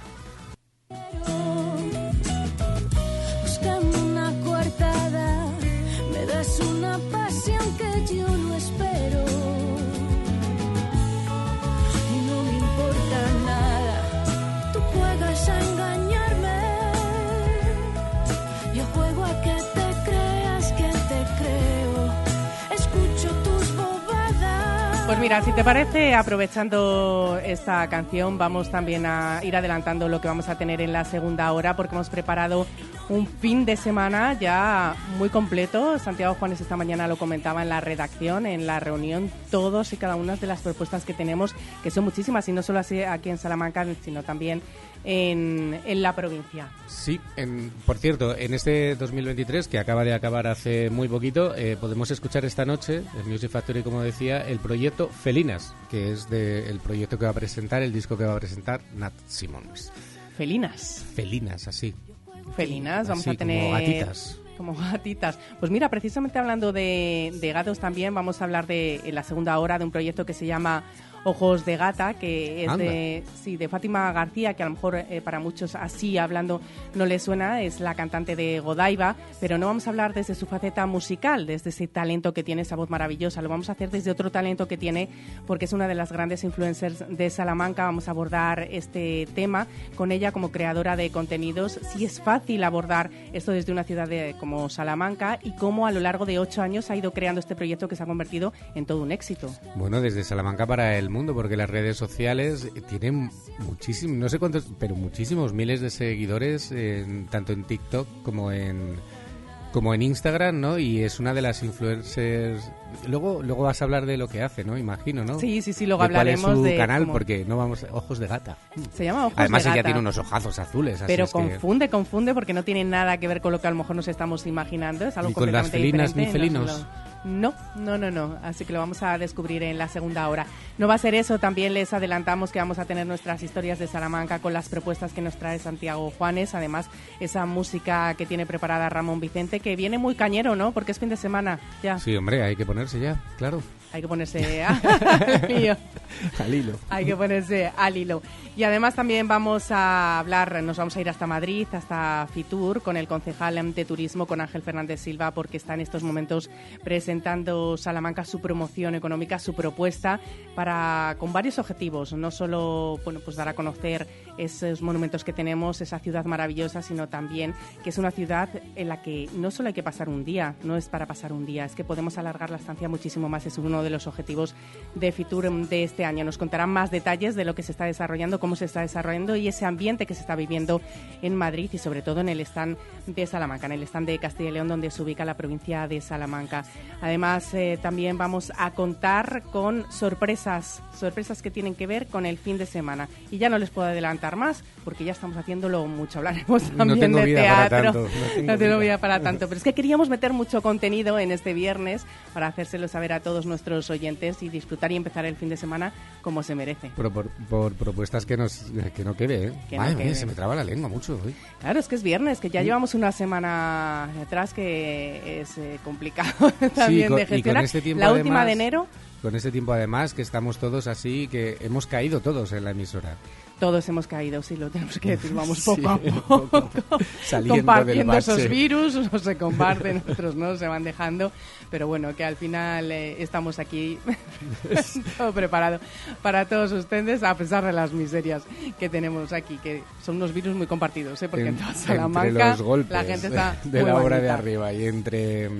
Pues mira, si te parece, aprovechando esta canción, vamos también a ir adelantando lo que vamos a tener en la segunda hora, porque hemos preparado un fin de semana ya muy completo. Santiago Juanes esta mañana lo comentaba en la redacción, en la reunión, todos y cada una de las propuestas que tenemos, que son muchísimas, y no solo así aquí en Salamanca, sino también en, en la provincia. Sí, en- por cierto, en este 2023, que acaba de acabar hace muy poquito, eh, podemos escuchar esta noche, en Music Factory, como decía, el proyecto Felinas, que es de, el proyecto que va a presentar, el disco que va a presentar Nat Simmons. Felinas. Felinas, así. Felinas, vamos Así, a tener... como gatitas. Como gatitas. Pues mira, precisamente hablando de, de gatos también, vamos a hablar de en la segunda hora de un proyecto que se llama Ojos de Gata, que es Anda. de, sí, de Fátima García, que a lo mejor eh, para muchos así hablando no le suena, es la cantante de Godaiva, pero no vamos a hablar desde su faceta musical, desde ese talento que tiene, esa voz maravillosa, lo vamos a hacer desde otro talento que tiene, porque es una de las grandes influencers de Salamanca, vamos a abordar este tema con ella como creadora de contenidos, si es fácil abordar esto desde una ciudad de- como Salamanca y cómo a lo largo de ocho años ha ido creando este proyecto que se ha convertido en todo un éxito. Bueno, desde Salamanca para el mundo, porque las redes sociales tienen muchísimos, no sé cuántos, pero muchísimos miles de seguidores, en- tanto en TikTok como en como en Instagram, ¿no? Y es una de las influencers. Luego, luego vas a hablar de lo que hace, ¿no? Imagino, ¿no? Sí, sí, sí, luego De cuál es su de canal, cómo- porque no vamos ojos de gata. Se llama Ojos Además de ella Gata. tiene unos ojazos azules, así Pero es que- confunde, confunde porque no tiene nada que ver con lo que a lo mejor nos estamos imaginando. Es algo Ni con las felinas ni diferente, felinos. No, no, no, no. Así que lo vamos a descubrir en la segunda hora. No va a ser eso. También les adelantamos que vamos a tener nuestras historias de Salamanca con las propuestas que nos trae Santiago Juanes. Además, esa música que tiene preparada Ramón Vicente, que viene muy cañero, ¿no? Porque es fin de semana. Ya. Sí, hombre, hay que ponerse ya, claro. Hay que ponerse al hilo. Hay que ponerse al hilo. Y además también vamos a hablar, nos vamos a ir hasta Madrid, hasta Fitur, con el concejal de turismo, con Ángel Fernández Silva, porque está en estos momentos presentando Salamanca su promoción económica, su propuesta, para con varios objetivos. No solo bueno, pues dar a conocer esos monumentos que tenemos, esa ciudad maravillosa, sino también que es una ciudad en la que no solo hay que pasar un día, no es para pasar un día, es que podemos alargar la estancia muchísimo más. Es uno de los objetivos de Fitur de este año. Nos contarán más detalles de lo que se está desarrollando, cómo se está desarrollando y ese ambiente que se está viviendo en Madrid y sobre todo en el stand de Salamanca, en el stand de Castilla y León donde se ubica la provincia de Salamanca. Además, eh, también vamos a contar con sorpresas, sorpresas que tienen que ver con el fin de semana. Y ya no les puedo adelantar más porque ya estamos haciéndolo mucho. Hablaremos No también tengo de teatro. tanto, no tengo No tengo vida. vida para tanto. Pero es que queríamos meter mucho contenido en este viernes para hacérselo saber a todos nuestros oyentes y disfrutar y empezar el fin de semana como se merece. Por, por- por propuestas que, nos, que no quede, ¿eh? Que no Madre mía, quede. se me traba la lengua mucho hoy. Claro, es que es viernes, que ya Sí. llevamos una semana atrás que es eh, complicado también con- de gestionar. este tiempo, la última de además, enero Con este tiempo además que estamos todos así, que hemos caído todos en la emisora. Todos hemos caído, sí, lo tenemos que decir, vamos poco Sí, a poco. compartiendo esos virus, unos se comparten, otros no, se van dejando, pero bueno, que al final eh, estamos aquí todo preparado para todos ustedes, a pesar de las miserias que tenemos aquí, que son unos virus muy compartidos, ¿eh? porque en, En- toda Salamanca la gente está de muy la obra de arriba y entre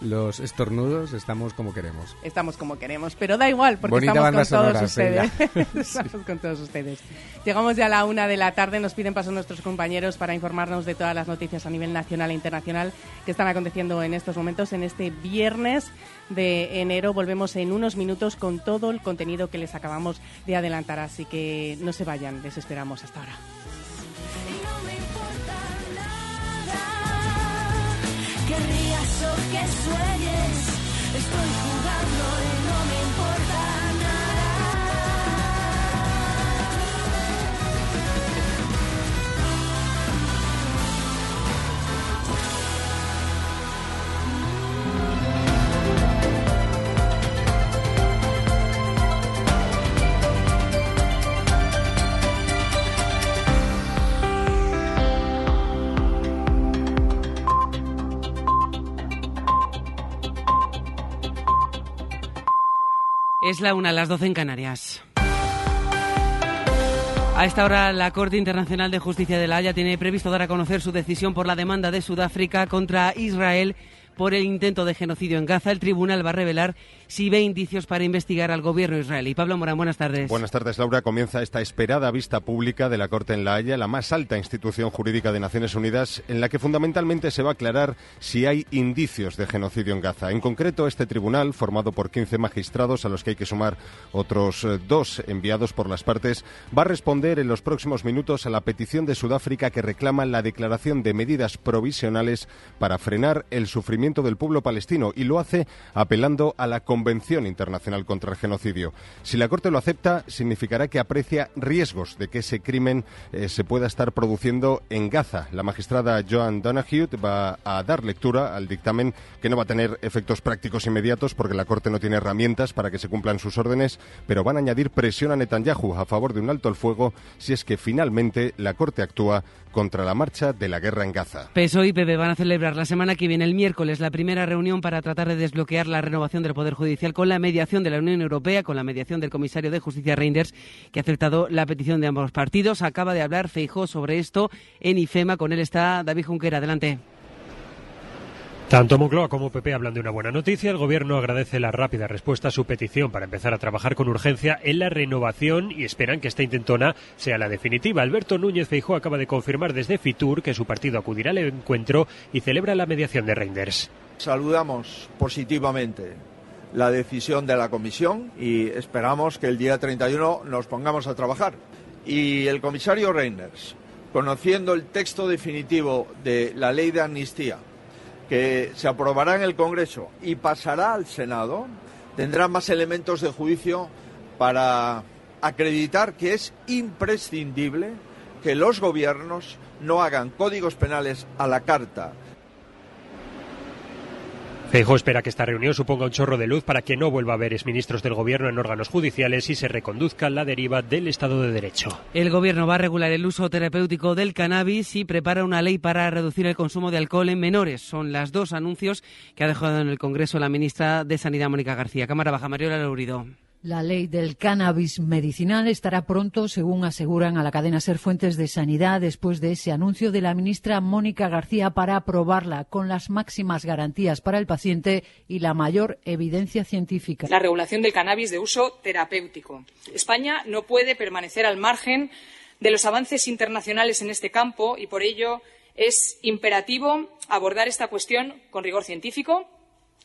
los estornudos, estamos como queremos. Estamos como queremos, pero da igual, porque Bonita estamos con todos sonora, ustedes. Sheila. estamos con todos ustedes. Llegamos ya a la una de la tarde, nos piden paso nuestros compañeros para informarnos de todas las noticias a nivel nacional e internacional que están aconteciendo en estos momentos. En este viernes de enero volvemos en unos minutos con todo el contenido que les acabamos de adelantar, así que no se vayan, les esperamos hasta ahora. Que sueñes, estoy jugando Es la una, las doce en Canarias. A esta hora, la Corte Internacional de Justicia de la Haya tiene previsto dar a conocer su decisión por la demanda de Sudáfrica contra Israel por el intento de genocidio en Gaza. El tribunal va a revelar si ve indicios para investigar al gobierno israelí. Pablo Morán, buenas tardes. Buenas tardes, Laura. Comienza esta esperada vista pública de la Corte en La Haya, la más alta institución jurídica de Naciones Unidas, en la que fundamentalmente se va a aclarar si hay indicios de genocidio en Gaza. En concreto, este tribunal, formado por 15 magistrados, a los que hay que sumar otros eh, dos enviados por las partes, va a responder en los próximos minutos a la petición de Sudáfrica que reclama la declaración de medidas provisionales para frenar el sufrimiento del pueblo palestino y lo hace apelando a la Convención Internacional contra el Genocidio. Si la Corte lo acepta, significará que aprecia riesgos de que ese crimen eh, se pueda estar produciendo en Gaza. La magistrada Joan Donahue va a dar lectura al dictamen que no va a tener efectos prácticos inmediatos porque la Corte no tiene herramientas para que se cumplan sus órdenes, pero van a añadir presión a Netanyahu a favor de un alto el fuego si es que finalmente la Corte actúa contra la marcha de la guerra en Gaza. PSOE y PP van a celebrar la semana que viene, el miércoles, la primera reunión para tratar de desbloquear la renovación del Poder Judicial con la mediación de la Unión Europea, con la mediación del comisario de Justicia Reinders, que ha aceptado la petición de ambos partidos. Acaba de hablar Feijó sobre esto en IFEMA. Con él está David Junquera. Adelante. Tanto Moncloa como PP hablan de una buena noticia. El Gobierno agradece la rápida respuesta a su petición para empezar a trabajar con urgencia en la renovación y esperan que esta intentona sea la definitiva. Alberto Núñez Feijó acaba de confirmar desde Fitur que su partido acudirá al encuentro y celebra la mediación de Reinders. Saludamos positivamente la decisión de la Comisión y esperamos que el día 31 nos pongamos a trabajar. Y el comisario Reinders, conociendo el texto definitivo de la ley de amnistía, que se aprobará en el Congreso y pasará al Senado, tendrá más elementos de juicio para acreditar que es imprescindible que los gobiernos no hagan códigos penales a la carta. Feijóo espera que esta reunión suponga un chorro de luz para que no vuelva a haber exministros del Gobierno en órganos judiciales y se reconduzca la deriva del Estado de Derecho. El Gobierno va a regular el uso terapéutico del cannabis y prepara una ley para reducir el consumo de alcohol en menores. Son las dos anuncios que ha dejado en el Congreso la ministra de Sanidad, Mónica García. Cámara Baja, Mariola Laurido. La ley del cannabis medicinal estará pronto, según aseguran a la cadena Ser Fuentes de Sanidad, después de ese anuncio de la ministra Mónica García para aprobarla con las máximas garantías para el paciente y la mayor evidencia científica. La regulación del cannabis de uso terapéutico. España no puede permanecer al margen de los avances internacionales en este campo y por ello es imperativo abordar esta cuestión con rigor científico,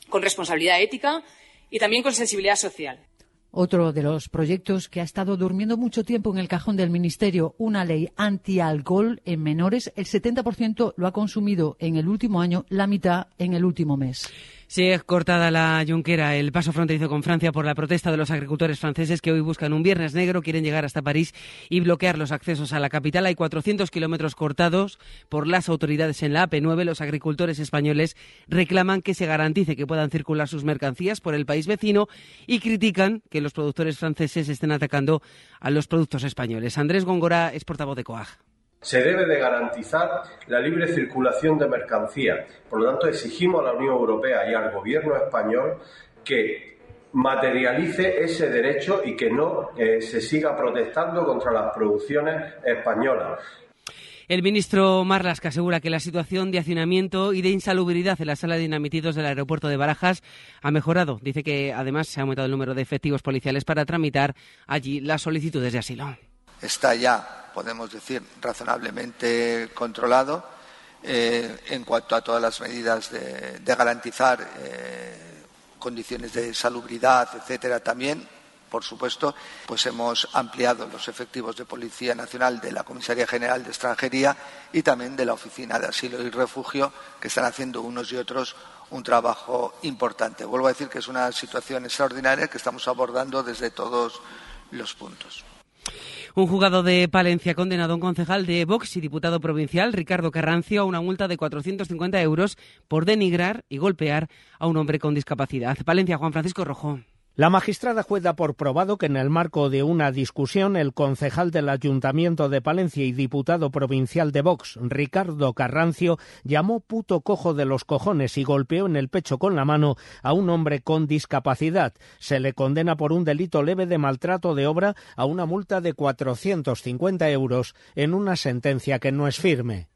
con responsabilidad ética y también con sensibilidad social. Otro de los proyectos que ha estado durmiendo mucho tiempo en el cajón del Ministerio, una ley anti-alcohol en menores. El 70% lo ha consumido en el último año, la mitad en el último mes. Sigue cortada la Junquera, el paso fronterizo con Francia por la protesta de los agricultores franceses que hoy buscan un viernes negro, quieren llegar hasta París y bloquear los accesos a la capital. Hay 400 kilómetros cortados por las autoridades en la AP9. Los agricultores españoles reclaman que se garantice que puedan circular sus mercancías por el país vecino y critican que los productores franceses estén atacando a los productos españoles. Andrés Góngora es portavoz de COAG. Se debe de garantizar la libre circulación de mercancías. Por lo tanto, exigimos a la Unión Europea y al Gobierno español que materialice ese derecho y que no eh, se siga protestando contra las producciones españolas. El ministro Marlaska asegura que la situación de hacinamiento y de insalubridad en la sala de inadmitidos del aeropuerto de Barajas ha mejorado. Dice que además se ha aumentado el número de efectivos policiales para tramitar allí las solicitudes de asilo. Está ya, podemos decir, razonablemente controlado eh, en cuanto a todas las medidas de, garantizar eh, condiciones de salubridad, etcétera, también por supuesto, pues hemos ampliado los efectivos de Policía Nacional de la Comisaría General de Extranjería y también de la Oficina de Asilo y Refugio, que están haciendo unos y otros un trabajo importante. Vuelvo a decir que es una situación extraordinaria que estamos abordando desde todos los puntos. Un juzgado de Palencia condenado a un concejal de Vox y diputado provincial, Ricardo Carrancio, a una multa de 450 euros por denigrar y golpear a un hombre con discapacidad. Palencia, Juan Francisco Rojo. La magistrada juez da por probado que en el marco de una discusión el concejal del Ayuntamiento de Palencia y diputado provincial de Vox, Ricardo Carrancio, llamó puto cojo de los cojones y golpeó en el pecho con la mano a un hombre con discapacidad. Se le condena por un delito leve de maltrato de obra a una multa de 450 euros en una sentencia que no es firme.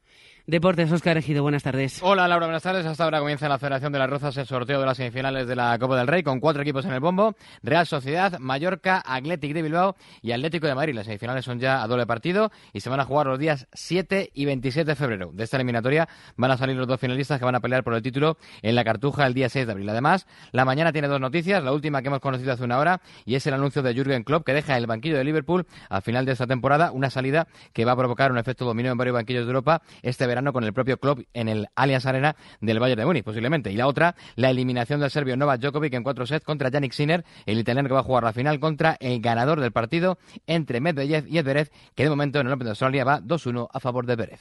Deportes, Oscar Ejido, buenas tardes. Hola Laura, buenas tardes. Hasta ahora comienza la Federación de las Rozas el sorteo de las semifinales de la Copa del Rey con cuatro equipos en el bombo. Real Sociedad, Mallorca, Athletic de Bilbao y Atlético de Madrid. Las semifinales son ya a doble partido y se van a jugar los días 7 y 27 de febrero. De esta eliminatoria van a salir los dos finalistas que van a pelear por el título en la Cartuja el día 6 de abril. Además, la mañana tiene dos noticias. La última que hemos conocido hace una hora y es el anuncio de Jürgen Klopp que deja el banquillo de Liverpool al final de esta temporada. Una salida que va a provocar un efecto dominó en varios banquillos de Europa este verano con el propio Klopp en el Allianz Arena del Bayern de Múnich, posiblemente. Y la otra, la eliminación del serbio Novak Djokovic en cuatro sets contra Yannick Sinner, el italiano que va a jugar la final contra el ganador del partido entre Medvedev y Edverev, que de momento en el Open de Australia va 2-1 a favor de Edverev.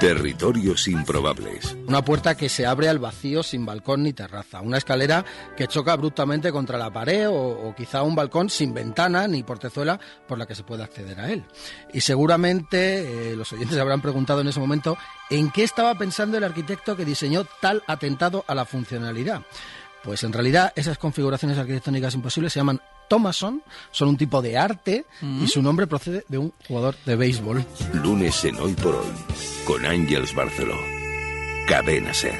Territorios improbables. Una puerta que se abre al vacío sin balcón ni terraza. Una escalera que choca abruptamente contra la pared o, quizá un balcón sin ventana ni portezuela por la que se puede acceder a él. Y seguramente eh, los oyentes habrán preguntado en ese momento en qué estaba pensando el arquitecto que diseñó tal atentado a la funcionalidad. Pues en realidad esas configuraciones arquitectónicas imposibles se llaman Thomason, son un tipo de arte Mm. y su nombre procede de un jugador de béisbol. Lunes en Hoy por Hoy, con Ángels Barceló. Cadena Ser.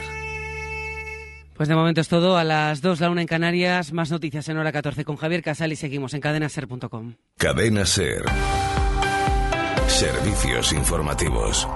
Pues de momento es todo. A las 2, la una en Canarias. Más noticias en hora 14 con Javier Casal y seguimos en cadenaser.com. Cadena Ser. Servicios informativos.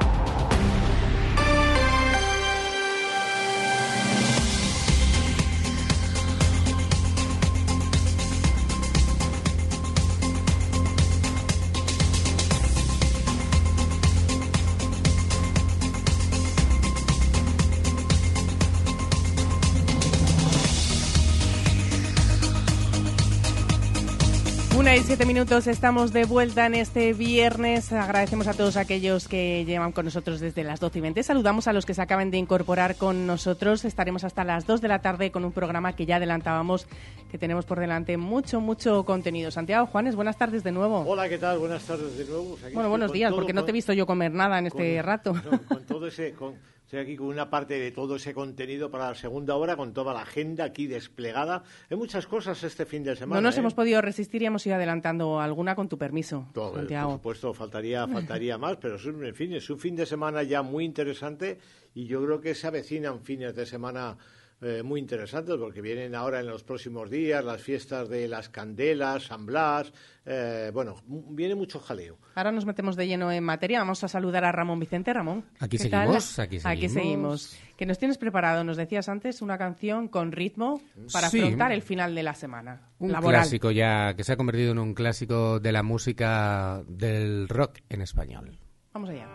Una y siete minutos, estamos de vuelta en este viernes. Agradecemos a todos aquellos que llevan con nosotros desde las 12 y 20. Saludamos a los que se acaban de incorporar con nosotros. Estaremos hasta las 2 de la tarde con un programa que ya adelantábamos, que tenemos por delante mucho, mucho contenido. Santiago Juanes, buenas tardes de nuevo. Hola, ¿qué tal? Buenas tardes de nuevo. Pues aquí Bueno, buenos días, porque no te he visto yo comer nada en este con- rato. no, con todo ese, con- estoy aquí con una parte de todo ese contenido para la segunda hora, con toda la agenda aquí desplegada. Hay muchas cosas este fin de semana. No nos ¿eh? hemos podido resistir y hemos ido adelantando alguna con tu permiso, Todo, eh, Por Santiago. supuesto, faltaría, faltaría más, pero es un, en fin, es un fin de semana ya muy interesante y yo creo que se avecinan fines de semana eh, muy interesantes porque vienen ahora en los próximos días las fiestas de las candelas, San Blas, eh, bueno, viene mucho jaleo. Ahora nos metemos de lleno en materia. Vamos a saludar a Ramón Vicente. Ramón. Aquí seguimos, aquí Aquí seguimos. seguimos. ¿Qué nos tienes preparado? Nos decías antes una canción con ritmo para Sí. afrontar el final de la semana Un laboral. clásico ya que se ha convertido en un clásico de la música del rock en español. Vamos allá.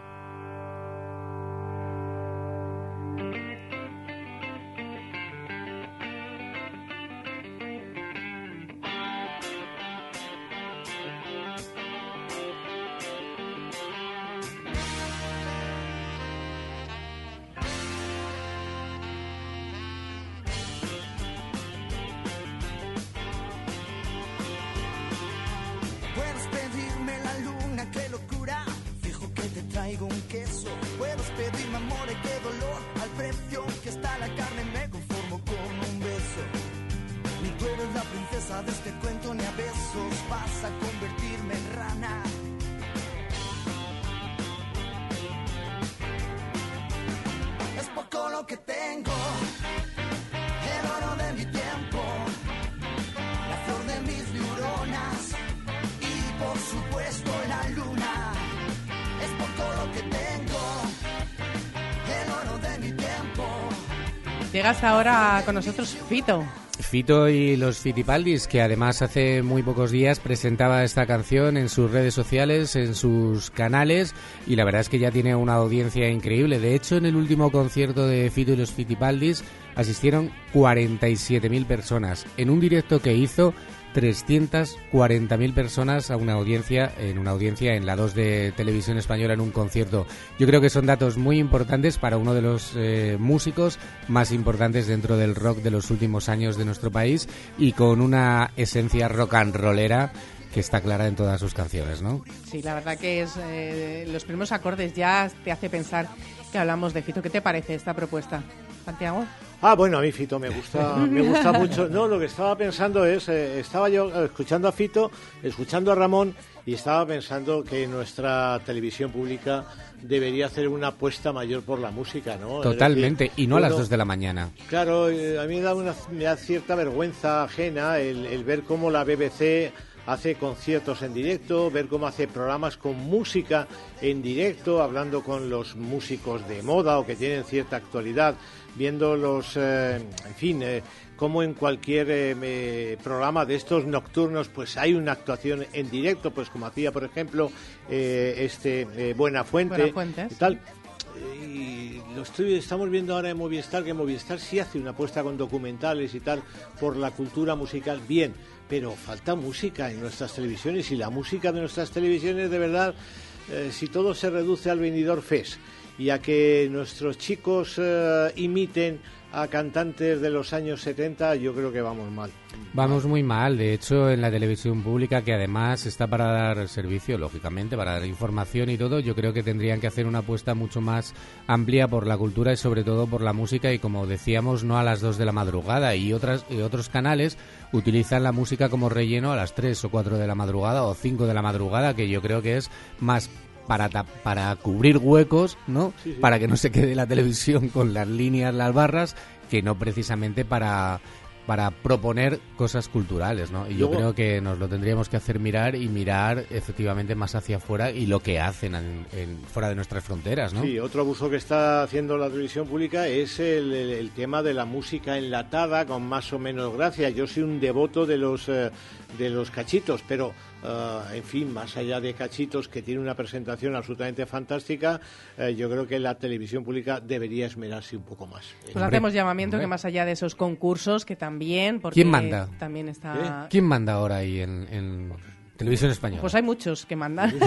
Ahora con nosotros, Fito. Fito y los Fitipaldis, que además hace muy pocos días presentaba esta canción en sus redes sociales, en sus canales, y la verdad es que ya tiene una audiencia increíble. De hecho, en el último concierto de Fito y los Fitipaldis asistieron 47.000 personas en un directo que hizo 340.000 personas a una audiencia en una audiencia en la 2 de televisión española en un concierto. Yo creo que son datos muy importantes para uno de los eh, músicos más importantes dentro del rock de los últimos años de nuestro país y con una esencia rock and rollera que está clara en todas sus canciones, ¿no? Sí, la verdad que es eh, los primeros acordes ya te hace pensar que hablamos de Fito. ¿Qué te parece esta propuesta, Santiago? Ah, bueno, a mí Fito me gusta, me gusta mucho. No, lo que estaba pensando es, eh, estaba yo escuchando a Fito, escuchando a Ramón y estaba pensando que nuestra televisión pública debería hacer una apuesta mayor por la música, ¿no? Totalmente, decir, y no a las 2 de la mañana. Claro, eh, a mí me da, una, me da cierta vergüenza ajena el, el ver cómo la BBC hace conciertos en directo, ver cómo hace programas con música en directo, hablando con los músicos de moda o que tienen cierta actualidad, viendo los, eh, en fin, eh, como en cualquier eh, programa de estos nocturnos, pues hay una actuación en directo, pues como hacía, por ejemplo, eh, este eh, Buenafuente, Buenafuentes. y tal y lo estoy, estamos viendo ahora en Movistar que Movistar sí hace una apuesta con documentales y tal por la cultura musical, bien, pero falta música en nuestras televisiones y la música de nuestras televisiones de verdad, si todo se reduce al venidor FES y a que nuestros chicos eh, imiten a cantantes de los años 70, yo creo que vamos mal. Vamos muy mal, de hecho, en la televisión pública, que además está para dar servicio, lógicamente, para dar información y todo, yo creo que tendrían que hacer una apuesta mucho más amplia por la cultura y sobre todo por la música y, como decíamos, no a las 2 de la madrugada. Y, otras, y otros canales utilizan la música como relleno a las 3 o 4 de la madrugada o 5 de la madrugada, que yo creo que es más para, para cubrir huecos, ¿no? Sí, sí. Para que no se quede la televisión con las líneas, las barras, que no precisamente para para proponer cosas culturales, ¿no? Y yo creo que nos lo tendríamos que hacer mirar y mirar efectivamente más hacia afuera y lo que hacen en- en- fuera de nuestras fronteras, ¿no? Sí, otro abuso que está haciendo la televisión pública es el, el- el tema de la música enlatada con más o menos gracia. Yo soy un devoto de los eh, de los cachitos, pero eh, en fin, más allá de cachitos que tiene una presentación absolutamente fantástica, eh, yo creo que la televisión pública debería esmerarse un poco más. Pues hacemos llamamiento que más allá de esos concursos, que también, porque ¿Quién manda? también está... ¿Quién manda ahora ahí en, en televisión española? Pues hay muchos que mandan.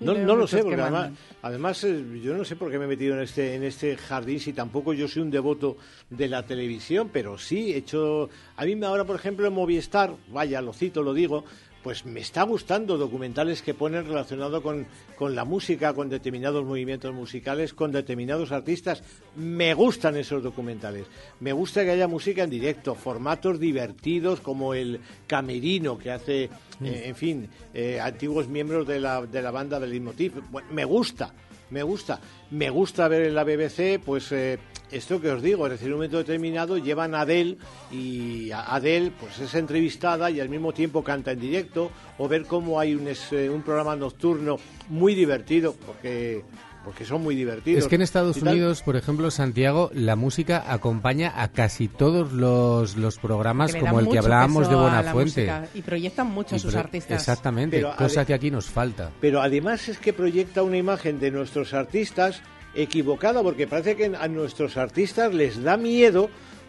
No No, no lo sé, que porque además, además eh, yo no sé por qué me he metido en este, en este jardín si tampoco yo soy un devoto de la televisión, pero sí he hecho... A mí me ahora, por ejemplo, en Movistar, vaya, lo cito, lo digo, pues me está gustando documentales que ponen relacionado con, con la música, con determinados movimientos musicales, con determinados artistas. Me gustan esos documentales. Me gusta que haya música en directo, formatos divertidos como el camerino que hace, eh, en fin, eh, antiguos miembros de la, de la banda del Leitmotiv. Bueno, me gusta, me gusta. Me gusta ver en la BBC, pues eh, esto que os digo, es decir, en un momento determinado llevan a Adele y a- Adele pues es entrevistada y al mismo tiempo canta en directo o ver cómo hay un, es- eh, un programa nocturno muy divertido porque porque son muy divertidos. Es que en Estados. Unidos, por ejemplo, Santiago, la música acompaña a casi todos los, los programas como el que hablábamos de a Buenafuente. Y proyectan mucho a Y sus pro- artistas. Exactamente, Pero, cosa que aquí nos falta. Pero además es que proyecta una imagen de nuestros artistas equivocada, porque parece que a nuestros artistas les da miedo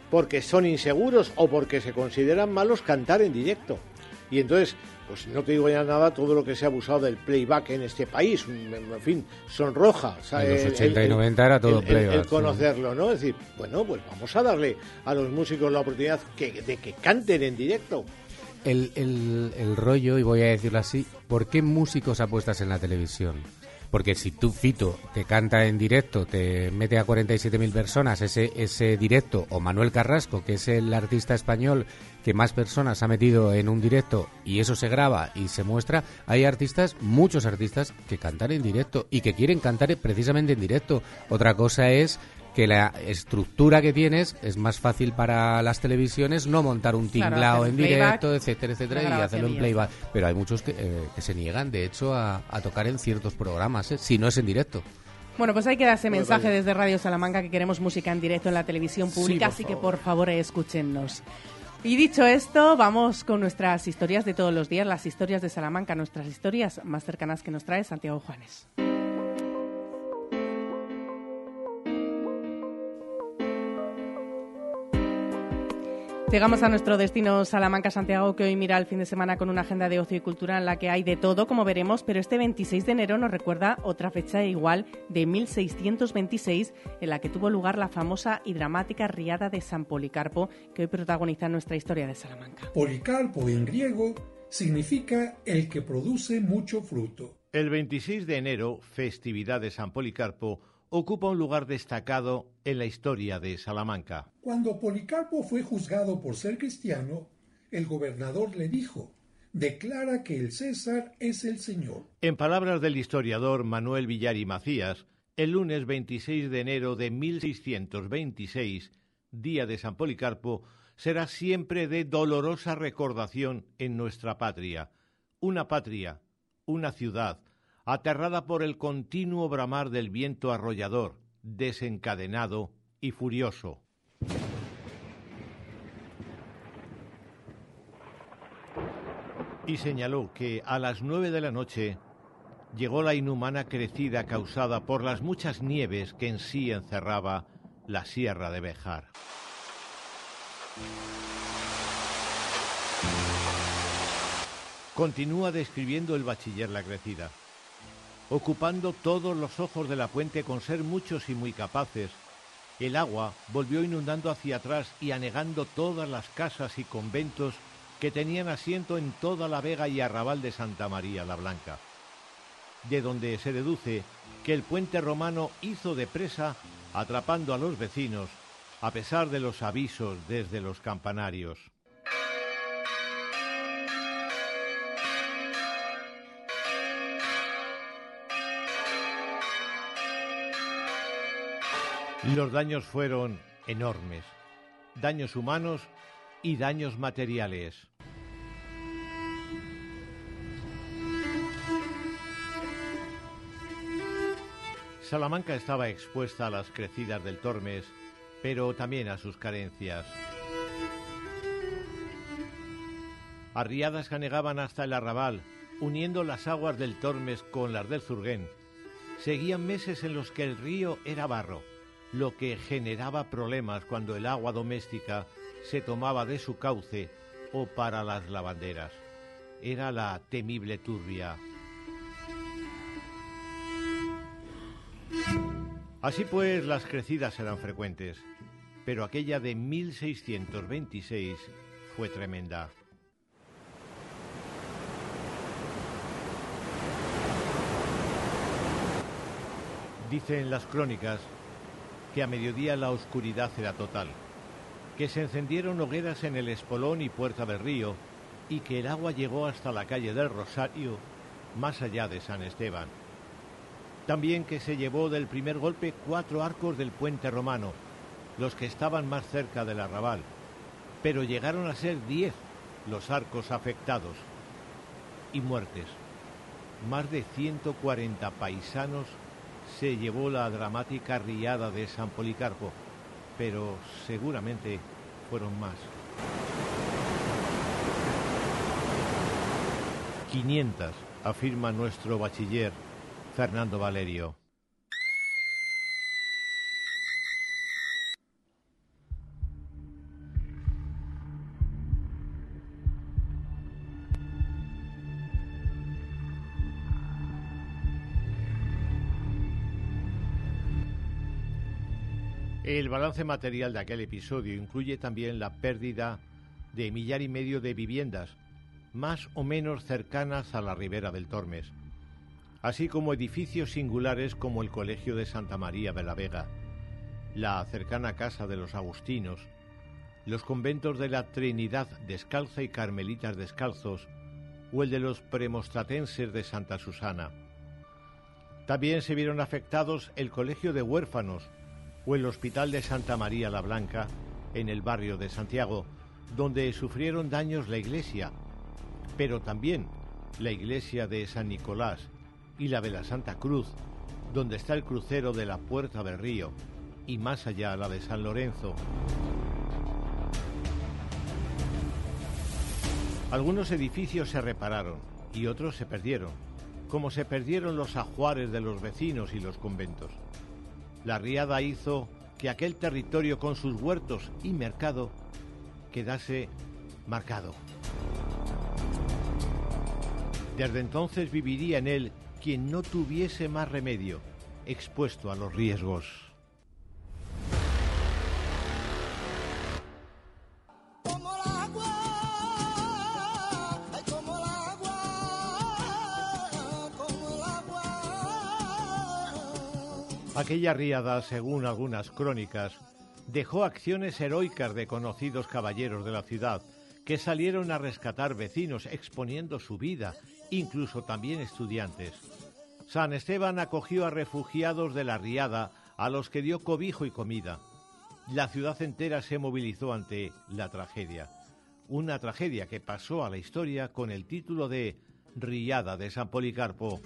porque son inseguros o porque se consideran malos cantar en directo. Y entonces, pues no te digo ya nada todo lo que se ha abusado del playback en este país, en fin, sonroja. o sea, En los el- 80 y el- 90 era todo el- playback, El conocerlo, ¿no? Es decir, bueno, pues vamos a darle a los músicos la oportunidad que- de que canten en directo. El, el, el rollo, y voy a decirlo así, ¿por qué músicos apuestas en la televisión? Porque si tú, Fito, te canta en directo, te mete a 47.000 personas ese, ese directo, o Manuel Carrasco, que es el artista español que más personas ha metido en un directo, y eso se graba y se muestra, hay artistas, muchos artistas, que cantan en directo y que quieren cantar precisamente en directo. Otra cosa es que la estructura que tienes es más fácil para las televisiones no montar un tinglao en directo, etcétera, etcétera, y hacerlo en playback. Pero hay muchos que, eh, que se niegan, de hecho, a, a tocar en ciertos programas, ¿eh? si no es en directo. Bueno, pues hay que dar ese Pues mensaje desde Radio Salamanca que queremos música en directo en la televisión pública, así que por favor escúchennos. Y dicho esto, vamos con nuestras historias de todos los días, las historias de Salamanca, nuestras historias más cercanas que nos trae Santiago Juanes. Llegamos a nuestro destino Salamanca Santiago que hoy mira el fin de semana con una agenda de ocio y cultura en la que hay de todo, como veremos, pero este 26 de enero nos recuerda otra fecha igual de 1626 en la que tuvo lugar la famosa y dramática riada de San Policarpo que hoy protagoniza nuestra historia de Salamanca. Policarpo en griego significa el que produce mucho fruto. El 26 de enero, festividad de San Policarpo, ocupa un lugar destacado en la historia de Salamanca. Cuando Policarpo fue juzgado por ser cristiano, el gobernador le dijo, declara que el César es el Señor. En palabras del historiador Manuel Villar y Macías, el lunes 26 de enero de 1626, día de San Policarpo, será siempre de dolorosa recordación en nuestra patria. Una patria, una ciudad, aterrada por el continuo bramar del viento arrollador, desencadenado y furioso. Y señaló que a las nueve de la noche llegó la inhumana crecida causada por las muchas nieves que en sí encerraba la sierra de Bejar. Continúa describiendo el bachiller la crecida, ocupando todos los ojos de la puente con ser muchos y muy capaces. El agua volvió inundando hacia atrás y anegando todas las casas y conventos que tenían asiento en toda la vega y arrabal de Santa María la Blanca, de donde se deduce que el puente romano hizo de presa atrapando a los vecinos, a pesar de los avisos desde los campanarios. Los daños fueron enormes, daños humanos y daños materiales. Salamanca estaba expuesta a las crecidas del Tormes, pero también a sus carencias. Arriadas que anegaban hasta el arrabal, uniendo las aguas del Tormes con las del Zurguén. Seguían meses en los que el río era barro, lo que generaba problemas cuando el agua doméstica se tomaba de su cauce o para las lavanderas. Era la temible turbia. Así pues, las crecidas eran frecuentes, pero aquella de 1626 fue tremenda. Dicen las crónicas que a mediodía la oscuridad era total, que se encendieron hogueras en el espolón y puerta del río y que el agua llegó hasta la calle del Rosario, más allá de San Esteban. También que se llevó del primer golpe cuatro arcos del puente romano, los que estaban más cerca del arrabal, pero llegaron a ser diez los arcos afectados y muertes. Más de 140 paisanos se llevó la dramática riada de San Policarpo, pero seguramente fueron más. 500, afirma nuestro bachiller Fernando Valerio. El balance material de aquel episodio incluye también la pérdida de millar y medio de viviendas, más o menos cercanas a la ribera del Tormes, así como edificios singulares como el Colegio de Santa María de la Vega, la cercana Casa de los Agustinos, los conventos de la Trinidad Descalza y Carmelitas Descalzos o el de los Premostratenses de Santa Susana. También se vieron afectados el Colegio de Huérfanos, o el Hospital de Santa María la Blanca, en el barrio de Santiago, donde sufrieron daños la iglesia, pero también la iglesia de San Nicolás y la de la Santa Cruz, donde está el crucero de la Puerta del Río, y más allá la de San Lorenzo. Algunos edificios se repararon y otros se perdieron, como se perdieron los ajuares de los vecinos y los conventos. La riada hizo que aquel territorio con sus huertos y mercado quedase marcado. Desde entonces viviría en él quien no tuviese más remedio, expuesto a los riesgos. Aquella riada, según algunas crónicas, dejó acciones heroicas de conocidos caballeros de la ciudad, que salieron a rescatar vecinos exponiendo su vida, incluso también estudiantes. San Esteban acogió a refugiados de la riada, a los que dio cobijo y comida. La ciudad entera se movilizó ante la tragedia. Una tragedia que pasó a la historia con el título de Riada de San Policarpo.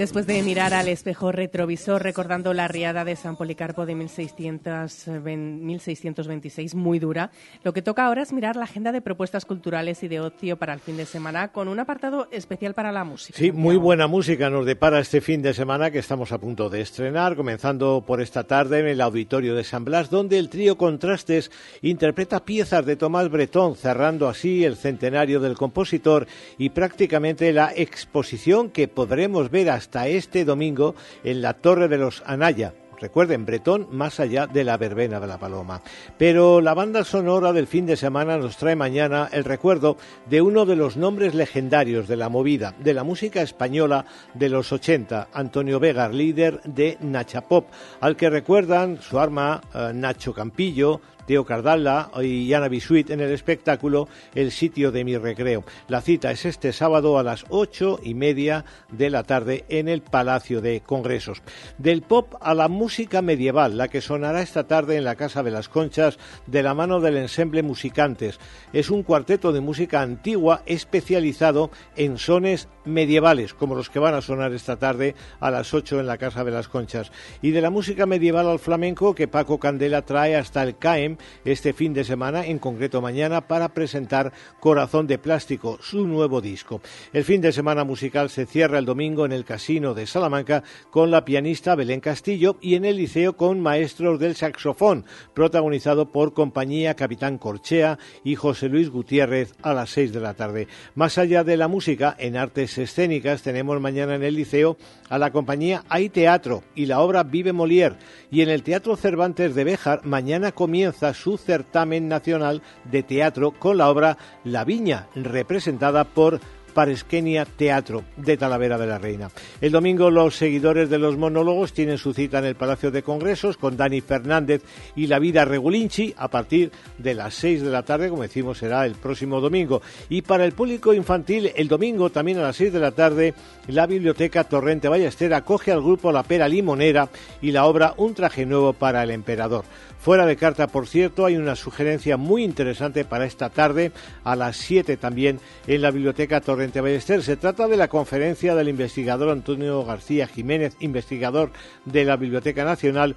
Después de mirar al espejo retrovisor recordando la riada de San Policarpo de 1626, muy dura, lo que toca ahora es mirar la agenda de propuestas culturales y de ocio para el fin de semana con un apartado especial para la música. Sí, muy buena música nos depara este fin de semana que estamos a punto de estrenar, comenzando por esta tarde en el Auditorio de San Blas, donde el trío Contrastes interpreta piezas de Tomás Bretón, cerrando así el centenario del compositor y prácticamente la exposición que podremos ver hasta hasta este domingo en la Torre de los Anaya. Recuerden, Bretón más allá de la verbena de la paloma. Pero la banda sonora del fin de semana nos trae mañana el recuerdo de uno de los nombres legendarios de la movida, de la música española de los 80, Antonio Vega, líder de Nacha Pop, al que recuerdan su arma eh, Nacho Campillo, Teo Cardalla y Ana Bisuit en el espectáculo El sitio de mi recreo. La cita es este sábado a las ocho y media de la tarde en el Palacio de Congresos. Del pop a la música medieval, la que sonará esta tarde en la Casa de las Conchas de la mano del ensemble Musicantes. Es un cuarteto de música antigua especializado en sones medievales, como los que van a sonar esta tarde a las ocho en la Casa de las Conchas. Y de la música medieval al flamenco que Paco Candela trae hasta el CAEM este fin de semana, en concreto mañana, para presentar Corazón de Plástico, su nuevo disco. El fin de semana musical se cierra el domingo en el Casino de Salamanca con la pianista Belén Castillo y en el Liceo con Maestros del Saxofón, protagonizado por Compañía Capitán Corchea y José Luis Gutiérrez a las seis de la tarde. Más allá de la música, en artes escénicas tenemos mañana en el Liceo a la compañía Hay Teatro y la obra Vive Molière. Y en el Teatro Cervantes de Béjar mañana comienza su certamen nacional de teatro con la obra La Viña, representada por Paresquenia Teatro de Talavera de la Reina. El domingo los seguidores de los monólogos tienen su cita en el Palacio de Congresos con Dani Fernández y La Vida Regulinchi a partir de las 6 de la tarde, como decimos será el próximo domingo. Y para el público infantil, el domingo también a las 6 de la tarde, la Biblioteca Torrente Ballester acoge al grupo La Pera Limonera y la obra Un traje nuevo para el emperador. Fuera de carta, por cierto, hay una sugerencia muy interesante para esta tarde, a las 7 también, en la Biblioteca Torrente Ballester. Se trata de la conferencia del investigador Antonio García Jiménez, investigador de la Biblioteca Nacional,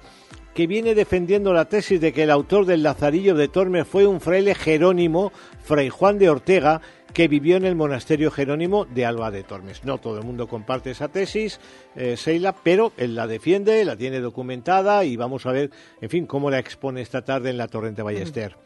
que viene defendiendo la tesis de que el autor del Lazarillo de Tormes fue un fraile jerónimo, Fray Juan de Ortega, que vivió en el monasterio jerónimo de Alba de Tormes. No todo el mundo comparte esa tesis, eh, Seila, pero él la defiende, la tiene documentada y vamos a ver, en fin, cómo la expone esta tarde en la Torrente Ballester.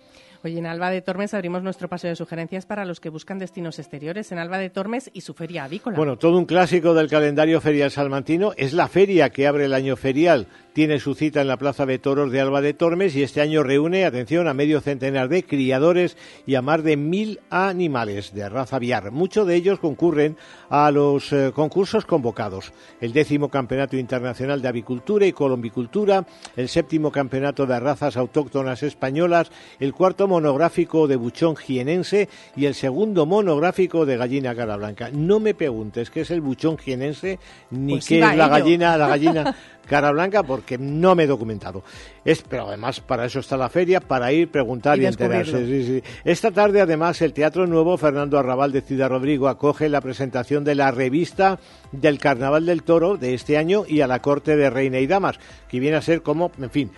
Hoy en Alba de Tormes abrimos nuestro paseo de sugerencias para los que buscan destinos exteriores en Alba de Tormes y su feria avícola. Bueno, todo un clásico del calendario ferial salmantino es la feria que abre el año ferial tiene su cita en la Plaza de Toros de Alba de Tormes y este año reúne, atención, a medio centenar de criadores y a más de mil animales de raza aviar. Muchos de ellos concurren a los eh, concursos convocados. El décimo Campeonato Internacional de Avicultura y Colombicultura, el séptimo Campeonato de Razas Autóctonas Españolas, el cuarto monográfico de buchón jienense y el segundo monográfico de gallina cara blanca. No me preguntes qué es el buchón jienense ni Pues qué es la ello. gallina, la gallina cara blanca porque no me he documentado. Es, pero además para eso está la feria, para ir, preguntar Y y, enterarse. descubrirlo. Sí, sí. Esta tarde además el Teatro Nuevo Fernando Arrabal de Ciudad Rodrigo acoge la presentación de la revista del Carnaval del Toro de este año y a la corte de Reina y Damas, que viene a ser como, en fin,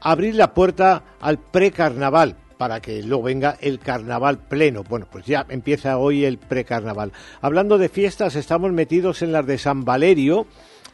abrir la puerta al precarnaval para que luego venga el carnaval pleno. Bueno, pues ya empieza hoy el precarnaval. Hablando de fiestas, estamos metidos en las de San Valerio,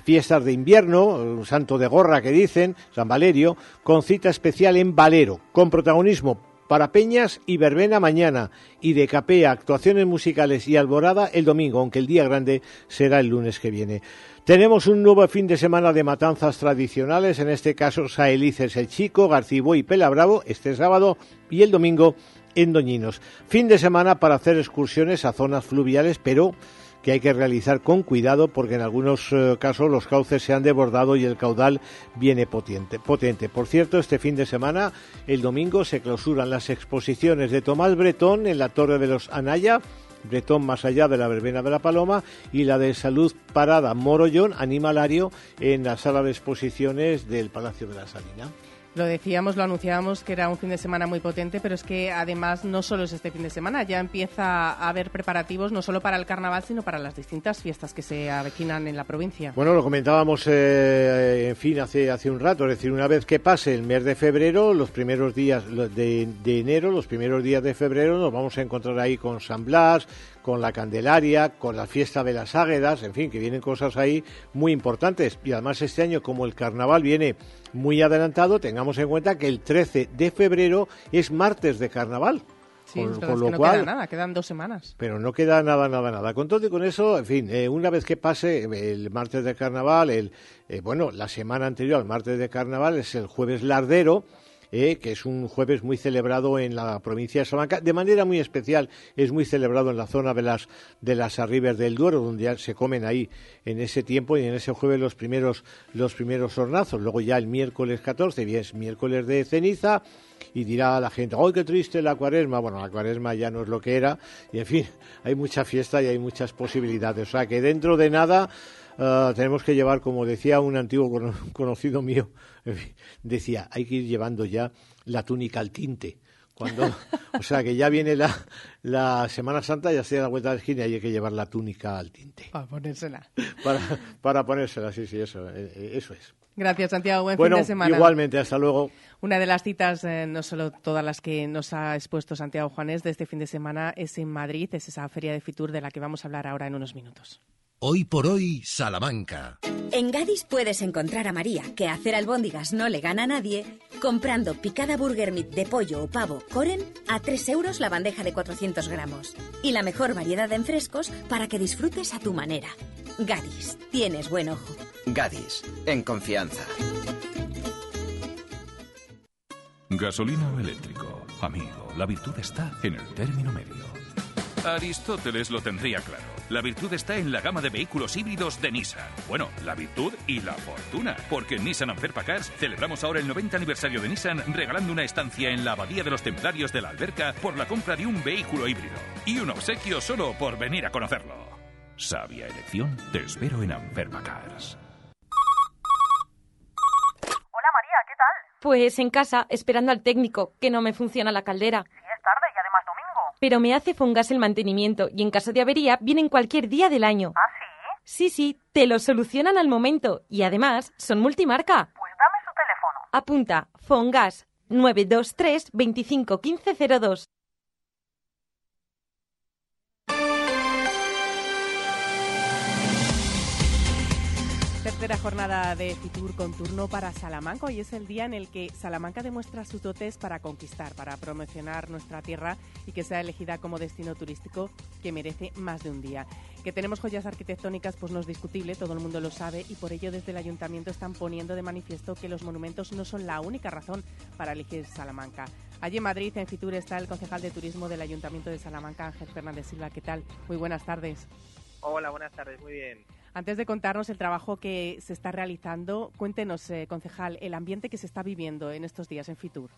fiestas de invierno, un santo de gorra que dicen, San Valerio, con cita especial en Valero, con protagonismo para Peñas y Verbena mañana, y de Capea, actuaciones musicales y Alborada el domingo, aunque el día grande será el lunes que viene. Tenemos un nuevo fin de semana de matanzas tradicionales, en este caso Saelices el Chico, Garcibó y Pela Bravo, este sábado y el domingo en Doñinos. Fin de semana para hacer excursiones a zonas fluviales, pero que hay que realizar con cuidado porque en algunos eh, casos los cauces se han desbordado y el caudal viene potente, potente. Por cierto, este fin de semana, el domingo, se clausuran las exposiciones de Tomás Bretón en la Torre de los Anaya, Bretón más allá de la verbena de la Paloma, y la de Salud Parada Morollón, Animalario, en la sala de exposiciones del Palacio de la Salina. Lo decíamos, lo anunciábamos que era un fin de semana muy potente, pero es que además no solo es este fin de semana, ya empieza a haber preparativos no solo para el carnaval, sino para las distintas fiestas que se avecinan en la provincia. Bueno, lo comentábamos, eh, en fin, hace, un rato, es decir, una vez que pase el mes de febrero, los primeros días de, de enero, los primeros días de febrero, nos vamos a encontrar ahí con San Blas, con la Candelaria, con la fiesta de las Águedas, en fin, que vienen cosas ahí muy importantes. Y además este año, como el carnaval viene muy adelantado, tengamos en cuenta que el 13 de febrero es martes de carnaval. Sí, con, lo que no cual, queda nada, quedan dos semanas. pero no queda nada, nada, nada. Con todo y con eso, en fin, eh, una vez que pase el martes de carnaval, el, eh, bueno, la semana anterior al martes de carnaval es el jueves lardero, eh, que es un jueves muy celebrado en la provincia de Salamanca. De manera muy especial, es muy celebrado en la zona de las, de las Arribes del Duero, donde ya se comen ahí en ese tiempo y en ese jueves los primeros, los primeros hornazos. Luego ya el miércoles 14, y es miércoles de ceniza, y dirá la gente, ¡ay, qué triste la cuaresma! Bueno, la cuaresma ya no es lo que era, y en fin, hay mucha fiesta y hay muchas posibilidades. O sea que dentro de nada ah, tenemos que llevar, como decía un antiguo cono- conocido mío, decía, hay que ir llevando ya la túnica al tinte. Cuando, o sea que ya viene la, la Semana Santa, ya sea a la vuelta de la esquina y hay que llevar la túnica al tinte. Para ponérsela. Para, para ponérsela, sí, sí, eso, eh, eh, eso es. Gracias, Santiago. Buen bueno, fin de semana. igualmente, hasta luego. Una de las citas, eh, no solo todas las que nos ha expuesto Santiago Juanes de este fin de semana, es en Madrid, es esa feria de Fitur de la que vamos a hablar ahora en unos minutos. Hoy por hoy, Salamanca. En Gadis puedes encontrar a María, que hacer albóndigas no le gana a nadie, comprando picada burger meat de pollo o pavo Coren a 3 euros la bandeja de 400 gramos. Y la mejor variedad en frescos para que disfrutes a tu manera. Gadis, tienes buen ojo. Gadis, en confianza. Gasolina o eléctrico. Amigo, la virtud está en el término medio. Aristóteles lo tendría claro. La virtud está en la gama de vehículos híbridos de Nissan. Bueno, la virtud y la fortuna. Porque en Nissan Anferpa Cars celebramos ahora el 90 aniversario de Nissan regalando una estancia en la Abadía de los Templarios de la Alberca por la compra de un vehículo híbrido. Y un obsequio solo por venir a conocerlo. Sabia elección, te espero en Anferpa Cars. Hola María, ¿qué tal? Pues en casa, esperando al técnico, que no me funciona la caldera. Sí, es tarde y además domingo. Pero me hace Fongas el mantenimiento y en caso de avería vienen cualquier día del año. ¿Ah, sí? Sí, sí, te lo solucionan al momento y además son multimarca. Pues dame su teléfono. Apunta, Fongas 923 25 15 Tercera jornada de Fitur con turno para Salamanca. Hoy es el día en el que Salamanca demuestra sus dotes para conquistar, para promocionar nuestra tierra y que sea elegida como destino turístico que merece más de un día. Que tenemos joyas arquitectónicas, pues no es discutible, todo el mundo lo sabe y por ello desde el ayuntamiento están poniendo de manifiesto que los monumentos no son la única razón para elegir Salamanca. Allí en Madrid, en Fitur, está el concejal de turismo del Ayuntamiento de Salamanca, Ángel Fernández Silva. ¿Qué tal? Muy buenas tardes. Hola, buenas tardes, muy bien. Antes de contarnos el trabajo que se está realizando, cuéntenos, eh, concejal, el ambiente que se está viviendo en estos días en Fitur.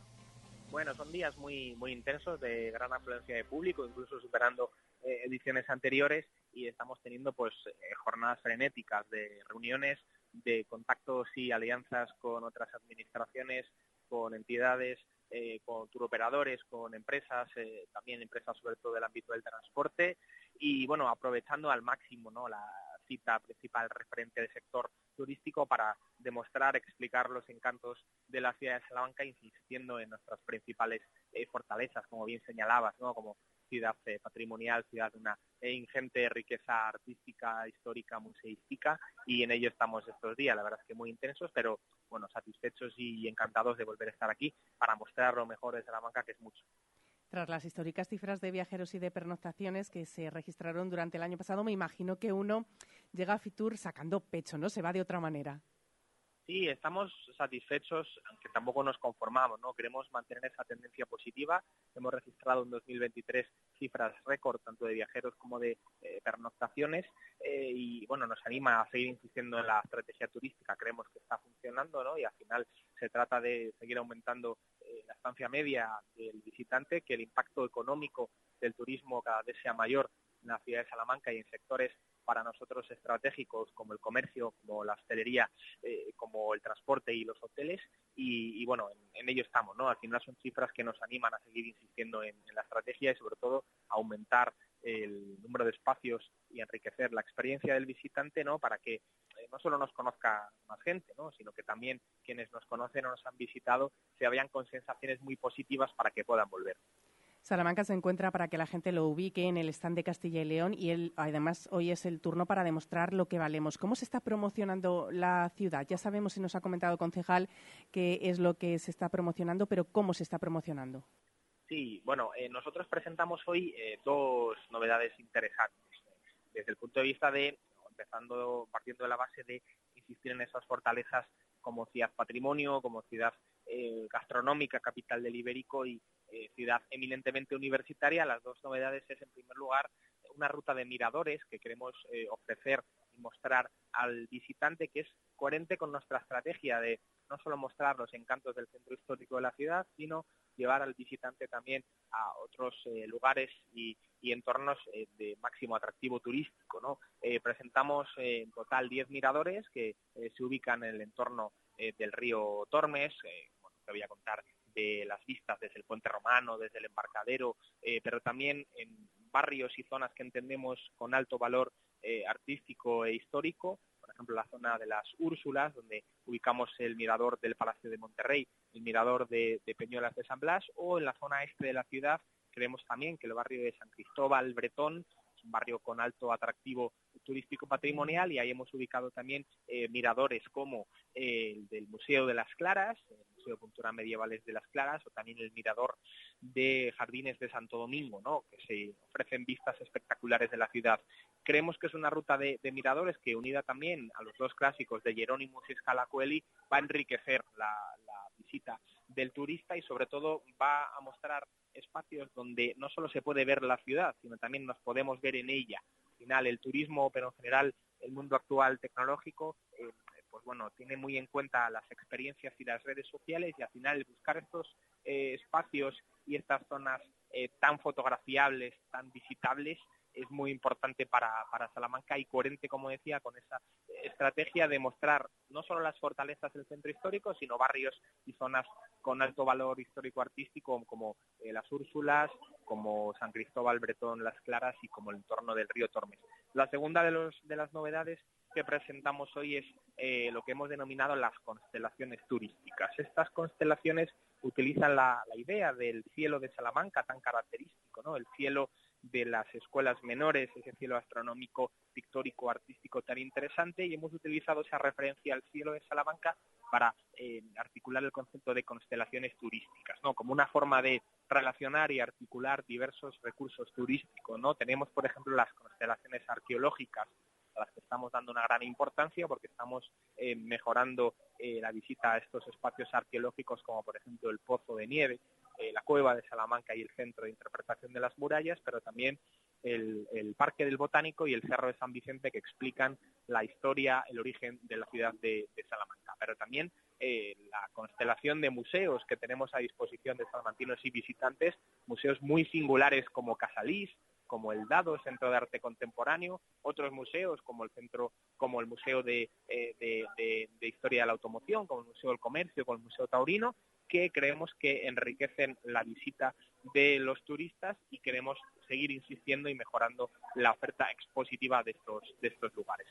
Bueno, son días muy, muy intensos, de gran afluencia de público, incluso superando eh, ediciones anteriores y estamos teniendo pues eh, jornadas frenéticas de reuniones, de contactos y alianzas con otras administraciones, con entidades, con turoperadores, con empresas, también empresas sobre todo del ámbito del transporte y bueno, aprovechando al máximo ¿no? la cita principal referente del sector turístico para demostrar, explicar los encantos de la ciudad de Salamanca, insistiendo en nuestras principales eh, fortalezas, como bien señalabas, como ciudad eh, patrimonial, ciudad de una eh, ingente riqueza artística, histórica, museística, y en ello estamos estos días, la verdad es que muy intensos, pero bueno, satisfechos y encantados de volver a estar aquí para mostrar lo mejor de Salamanca, que es mucho. Tras las históricas cifras de viajeros y de pernoctaciones que se registraron durante el año pasado, me imagino que uno llega a Fitur sacando pecho, ¿no? Se va de otra manera. Sí, estamos satisfechos, aunque tampoco nos conformamos, ¿no? Queremos mantener esa tendencia positiva. Hemos registrado en 2023 cifras récord tanto de viajeros como de eh, pernoctaciones eh, y bueno, nos anima a seguir insistiendo en la estrategia turística. Creemos que está funcionando, ¿no? Y al final se trata de seguir aumentando la estancia media del visitante, que el impacto económico del turismo cada vez sea mayor en la ciudad de Salamanca y en sectores para nosotros estratégicos como el comercio, como la hostelería, eh, como el transporte y los hoteles y, bueno, en, ello estamos, ¿no? Al final son cifras que nos animan a seguir insistiendo en, la estrategia y sobre todo aumentar el número de espacios y enriquecer la experiencia del visitante, ¿no? Para que eh, no solo nos conozca más gente, ¿no? Sino que también quienes nos conocen o nos han visitado se vayan con sensaciones muy positivas para que puedan volver. Salamanca se encuentra para que la gente lo ubique en el stand de Castilla y León y él, además hoy es el turno para demostrar lo que valemos. ¿Cómo se está promocionando la ciudad? Ya sabemos, y nos ha comentado concejal, qué es lo que se está promocionando, pero ¿cómo se está promocionando? Sí, bueno, eh, nosotros presentamos hoy eh, dos novedades interesantes. Desde el punto de vista de, empezando partiendo de la base de insistir en esas fortalezas como ciudad patrimonio, como ciudad eh, gastronómica, capital del Ibérico y eh, ciudad eminentemente universitaria. Las dos novedades es, en primer lugar, una ruta de miradores que queremos eh, ofrecer y mostrar al visitante que es coherente con nuestra estrategia de no solo mostrar los encantos del centro histórico de la ciudad, sino llevar al visitante también a otros eh, lugares y, entornos de máximo atractivo turístico. ¿no? presentamos en total 10 miradores que se ubican en el entorno del río Tormes. bueno, te voy a contar de las vistas desde el puente romano, desde el embarcadero, eh, pero también en barrios y zonas que entendemos con alto valor eh, artístico e histórico, ejemplo la zona de las Úrsulas, donde ubicamos el mirador del Palacio de Monterrey, el mirador de, de Peñuelas de San Blas, o en la zona este de la ciudad creemos también que el barrio de San Cristóbal Bretón es un barrio con alto atractivo turístico patrimonial y ahí hemos ubicado también eh, miradores como el del Museo de las Claras, el Museo de Cultura Medievales de las Claras o también el mirador de Jardines de Santo Domingo, ¿no? que se ofrecen vistas espectaculares de la ciudad. Creemos que es una ruta de, miradores que unida también a los dos clásicos de Jerónimo y Scalacueli va a enriquecer la visita del turista y sobre todo va a mostrar espacios donde no solo se puede ver la ciudad, sino también nos podemos ver en ella final el turismo, pero en general el mundo actual tecnológico, eh, pues bueno, tiene muy en cuenta las experiencias y las redes sociales y al final buscar estos eh, espacios y estas zonas eh, tan fotografiables, tan visitables, es muy importante para, para, Salamanca y coherente, como decía, con esa estrategia de mostrar no solo las fortalezas del centro histórico, sino barrios y zonas con alto valor histórico-artístico como eh, las Úrsulas, como San Cristóbal Bretón, Las Claras y como el entorno del río Tormes. La segunda de, los, de las novedades que presentamos hoy es eh, lo que hemos denominado las constelaciones turísticas. Estas constelaciones utilizan la, la idea del cielo de Salamanca tan característico, ¿no? El cielo de las escuelas menores, ese cielo astronómico, pictórico, artístico tan interesante, y hemos utilizado esa referencia al cielo de Salamanca para eh, articular el concepto de constelaciones turísticas, ¿no? Como una forma de relacionar y articular diversos recursos turísticos, ¿no? Tenemos, por ejemplo, las constelaciones arqueológicas, a las que estamos dando una gran importancia porque estamos eh, mejorando eh, la visita a estos espacios arqueológicos como por ejemplo el Pozo de Nieve, eh, la cueva de Salamanca y el centro de interpretación de las murallas, pero también el, Parque del Botánico y el Cerro de San Vicente que explican la historia, el origen de la ciudad de, Salamanca. Pero también eh, la constelación de museos que tenemos a disposición de salmantinos y visitantes, museos muy singulares como Casalís, como el Dado, Centro de Arte Contemporáneo, otros museos como el centro, como el Museo de, eh, de- Historia de la Automoción, como el Museo del Comercio, como el Museo Taurino, que creemos que enriquecen la visita de los turistas y queremos seguir insistiendo y mejorando la oferta expositiva de estos, de estos lugares.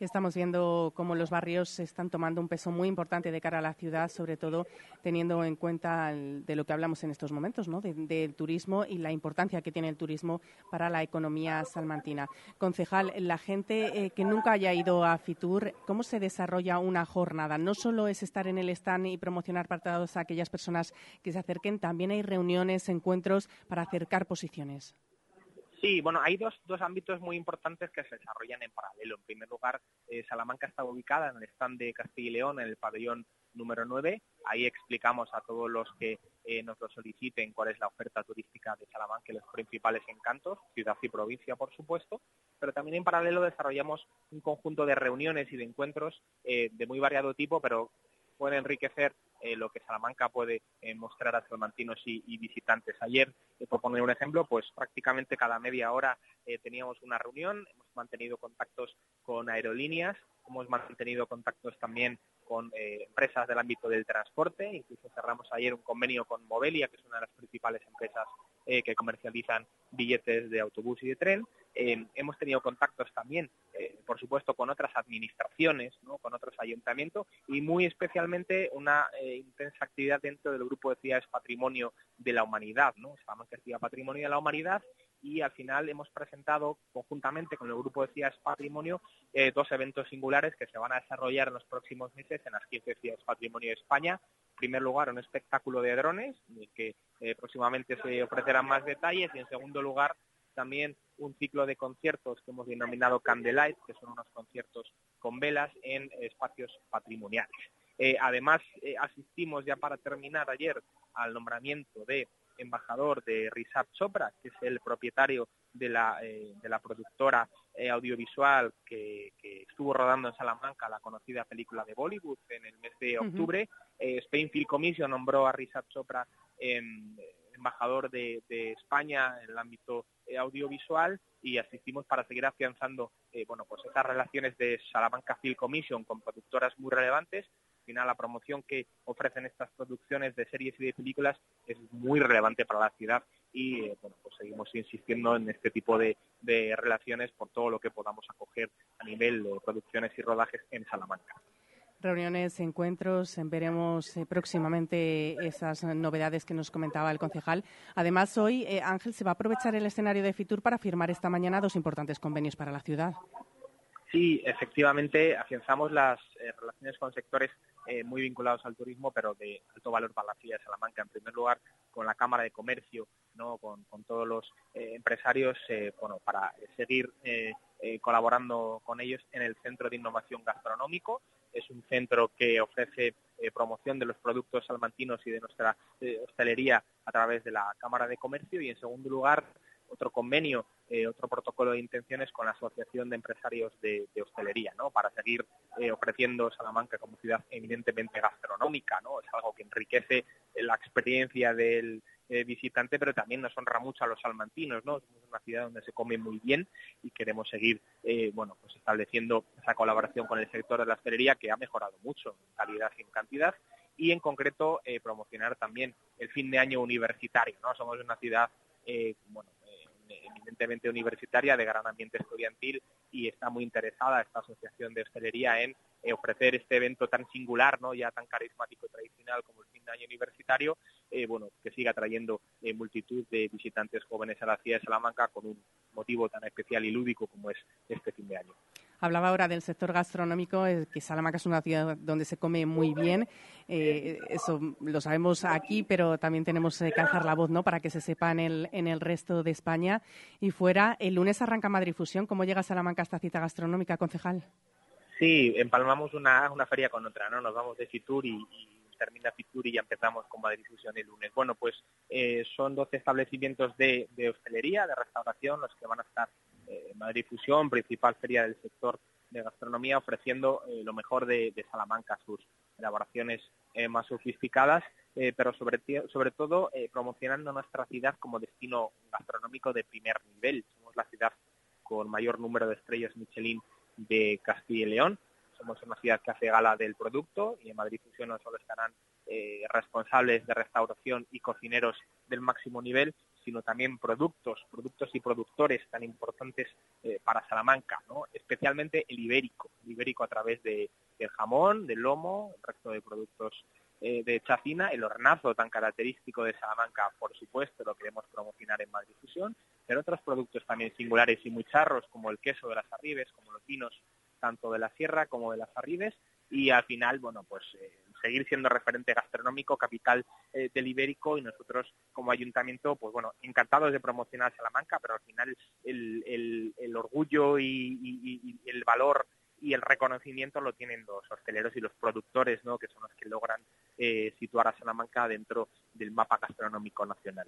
Estamos viendo cómo los barrios están tomando un peso muy importante de cara a la ciudad, sobre todo teniendo en cuenta el- de lo que hablamos en estos momentos, ¿no? De- del turismo y la importancia que tiene el turismo para la economía salmantina. Concejal, la gente eh, que nunca haya ido a Fitur, ¿cómo se desarrolla una jornada? No solo es estar en el stand y promocionar para todas aquellas personas que se acerquen, también hay reuniones, encuentros para acercar posiciones. Sí, bueno, hay dos, dos ámbitos muy importantes que se desarrollan en paralelo. En primer lugar, eh, Salamanca está ubicada en el stand de Castilla y León, en el pabellón número 9. Ahí explicamos a todos los que eh, nos lo soliciten cuál es la oferta turística de Salamanca y los principales encantos, ciudad y provincia, por supuesto. Pero también en paralelo desarrollamos un conjunto de reuniones y de encuentros eh, de muy variado tipo, pero puede enriquecer eh, lo que Salamanca puede eh, mostrar a salmantinos y, y visitantes. Ayer, eh, por poner un ejemplo, pues prácticamente cada media hora teníamos una reunión, hemos mantenido contactos con aerolíneas, hemos mantenido contactos también con empresas del ámbito del transporte, incluso cerramos ayer un convenio con Movelia, que es una de las principales empresas que comercializan billetes de autobús y de tren. Hemos tenido contactos también, eh, por supuesto, con otras administraciones, con otros ayuntamientos y muy especialmente una eh, intensa actividad dentro del grupo de ciudades Patrimonio de la Humanidad, ¿no? Salamanca es Ciudad Patrimonio de la Humanidad y al final hemos presentado conjuntamente con el grupo de ciudades Patrimonio eh, dos eventos singulares que se van a desarrollar en los próximos meses en las 15 ciudades Patrimonio de España. En primer lugar, un espectáculo de drones, del que eh, próximamente se ofrecerán más detalles y en segundo lugar también un ciclo de conciertos que hemos denominado Candlelight, que son unos conciertos con velas en espacios patrimoniales. Eh, además, eh, asistimos ya para terminar ayer al nombramiento de embajador de Rishabh Chopra, que es el propietario de la, eh, de la productora audiovisual que, que estuvo rodando en Salamanca la conocida película de Bollywood en el mes de octubre. Eh, Spain Film Commission nombró a Rishabh Chopra embajador de, España en el ámbito eh, audiovisual y asistimos para seguir afianzando eh, bueno pues esas relaciones de Salamanca Film Commission con productoras muy relevantes al final la promoción que ofrecen estas producciones de series y de películas es muy relevante para la ciudad y eh, bueno pues seguimos insistiendo en este tipo de relaciones por todo lo que podamos acoger a nivel de producciones y rodajes en Salamanca. Reuniones, encuentros, veremos eh, próximamente esas novedades que nos comentaba el concejal. Además, hoy eh, Ángel se va a aprovechar el escenario de Fitur para firmar esta mañana dos importantes convenios para la ciudad. Sí, efectivamente, afianzamos las eh, relaciones con sectores muy vinculados al turismo, pero de alto valor para la ciudad de Salamanca. En primer lugar, con la Cámara de Comercio, no, con, con todos los empresarios, bueno, para seguir colaborando con ellos en el Centro de Innovación Gastronómico. Es un centro que ofrece eh, promoción de los productos salmantinos y de nuestra eh, hostelería a través de la Cámara de Comercio. Y en segundo lugar, otro convenio, eh, otro protocolo de intenciones con la Asociación de Empresarios de, de Hostelería, ¿no? Para seguir ofreciendo Salamanca como ciudad eminentemente gastronómica, ¿no? Es algo que enriquece la experiencia del eh, visitante, pero también nos honra mucho a los salmantinos, ¿no? Somos una ciudad donde se come muy bien y queremos seguir, eh, bueno, pues estableciendo esa colaboración con el sector de la hostelería que ha mejorado mucho en calidad y en cantidad y en concreto eh, promocionar también el fin de año universitario, ¿no? Somos una ciudad, eh, bueno, eh, eminentemente universitaria, de gran ambiente estudiantil y está muy interesada esta asociación de hostelería en eh, ofrecer este evento tan singular, no ya tan carismático y tradicional como el fin de año universitario, eh, bueno, que siga trayendo eh, multitud de visitantes jóvenes a la ciudad de Salamanca con un motivo tan especial y lúdico como es este fin de año. Hablaba ahora del sector gastronómico, que Salamanca es una ciudad donde se come muy bien. Eso lo sabemos aquí, pero también tenemos que alzar la voz ¿no? para que se sepa en el, en el resto de España. Y fuera, el lunes arranca Madrid Fusión. ¿Cómo llega Salamanca esta cita gastronómica, concejal? Sí, empalmamos una, una feria con otra, ¿no? Nos vamos de Fitur y, y termina Fitur y ya empezamos con Madrid Fusión el lunes. Bueno, pues eh, son 12 establecimientos de, de hostelería, de restauración, los que van a estar eh, Madrid Fusión, principal feria del sector de gastronomía, ofreciendo eh, lo mejor de, de Salamanca sus, elaboraciones eh, más sofisticadas, eh, pero sobre, sobre todo eh, promocionando nuestra ciudad como destino gastronómico de primer nivel. Somos la ciudad con mayor número de estrellas Michelin de Castilla y León. Somos una ciudad que hace gala del producto y en Madrid Fusión no solo estarán responsables de restauración y cocineros del máximo nivel, sino también productos, productos y productores tan importantes para Salamanca, ¿no? especialmente el ibérico, el ibérico a través de, del jamón, del lomo, el resto de productos eh, de chacina, el hornazo tan característico de Salamanca, por supuesto, lo queremos promocionar en Madrid Fusión, pero otros productos también singulares y muy charros, como el queso de las Arribes, como los vinos tanto de la Sierra como de las Arribes, y al final, bueno, pues eh, seguir siendo referente gastronómico, capital eh, del ibérico, y nosotros como ayuntamiento, pues bueno, encantados de promocionar Salamanca, pero al final el, orgullo y el valor y el reconocimiento lo tienen los hosteleros y los productores, ¿no? que son los que logran eh, situar a Salamanca dentro del mapa gastronómico nacional.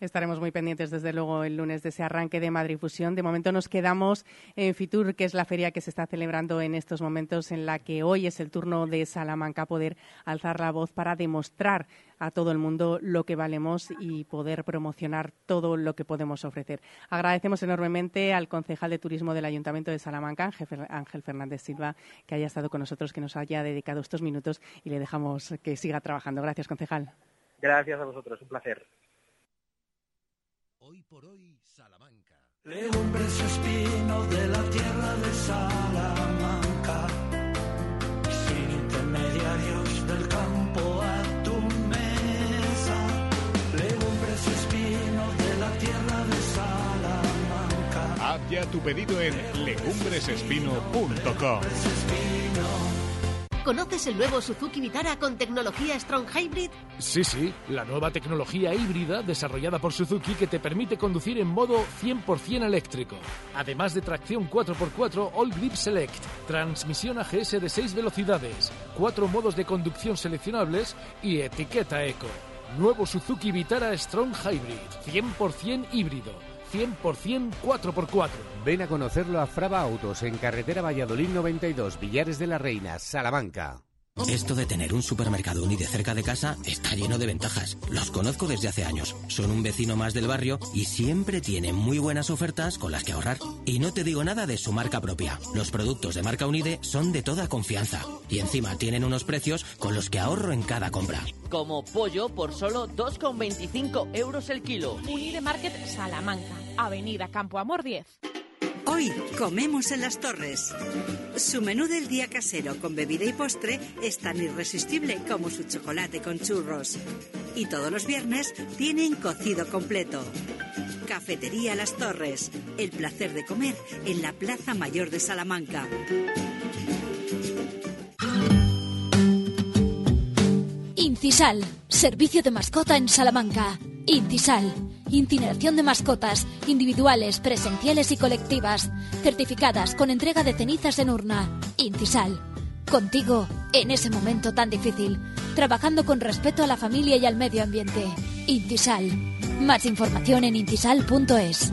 Estaremos muy pendientes, desde luego, el lunes de ese arranque de Madrid Fusión. De momento nos quedamos en Fitur, que es la feria que se está celebrando en estos momentos, en la que hoy es el turno de Salamanca poder alzar la voz para demostrar a todo el mundo lo que valemos y poder promocionar todo lo que podemos ofrecer. Agradecemos enormemente al concejal de turismo del Ayuntamiento de Salamanca, Ángel Fernández Silva, que haya estado con nosotros, que nos haya dedicado estos minutos y le dejamos que siga trabajando. Gracias, concejal. Gracias a vosotros, un placer. Hoy por hoy, Salamanca. Legumbres espino de la tierra de Salamanca, sin intermediarios del campo Haz ya tu pedido en legumbresespino.com. ¿Conoces el nuevo Suzuki Vitara con tecnología Strong Hybrid? Sí, sí, la nueva tecnología híbrida desarrollada por Suzuki que te permite conducir en modo 100% eléctrico. Además de tracción 4x4 All Grip Select, transmisión AGS de 6 velocidades, cuatro modos de conducción seleccionables y etiqueta eco. Nuevo Suzuki Vitara Strong Hybrid, 100% híbrido 100% 4x4. Ven a conocerlo a Fraba Autos en carretera Valladolid 92, Villares de la Reina, Salamanca. Esto de tener un supermercado Unide cerca de casa está lleno de ventajas. Los conozco desde hace años. Son un vecino más del barrio y siempre tienen muy buenas ofertas con las que ahorrar. Y no te digo nada de su marca propia. Los productos de marca Unide son de toda confianza. Y encima tienen unos precios con los que ahorro en cada compra. Como pollo por solo 2,25 euros el kilo. Unide Market Salamanca, Avenida Campo Amor 10. Hoy comemos en las torres. Su menú del día casero con bebida y postre es tan irresistible como su chocolate con churros. Y todos los viernes tienen cocido completo. Cafetería Las Torres. El placer de comer en la Plaza Mayor de Salamanca. Incisal. Servicio de mascota en Salamanca. Incisal. Incineración de mascotas, individuales, presenciales y colectivas, certificadas con entrega de cenizas en urna. Incisal. Contigo, en ese momento tan difícil, trabajando con respeto a la familia y al medio ambiente. Intisal. Más información en intisal.es.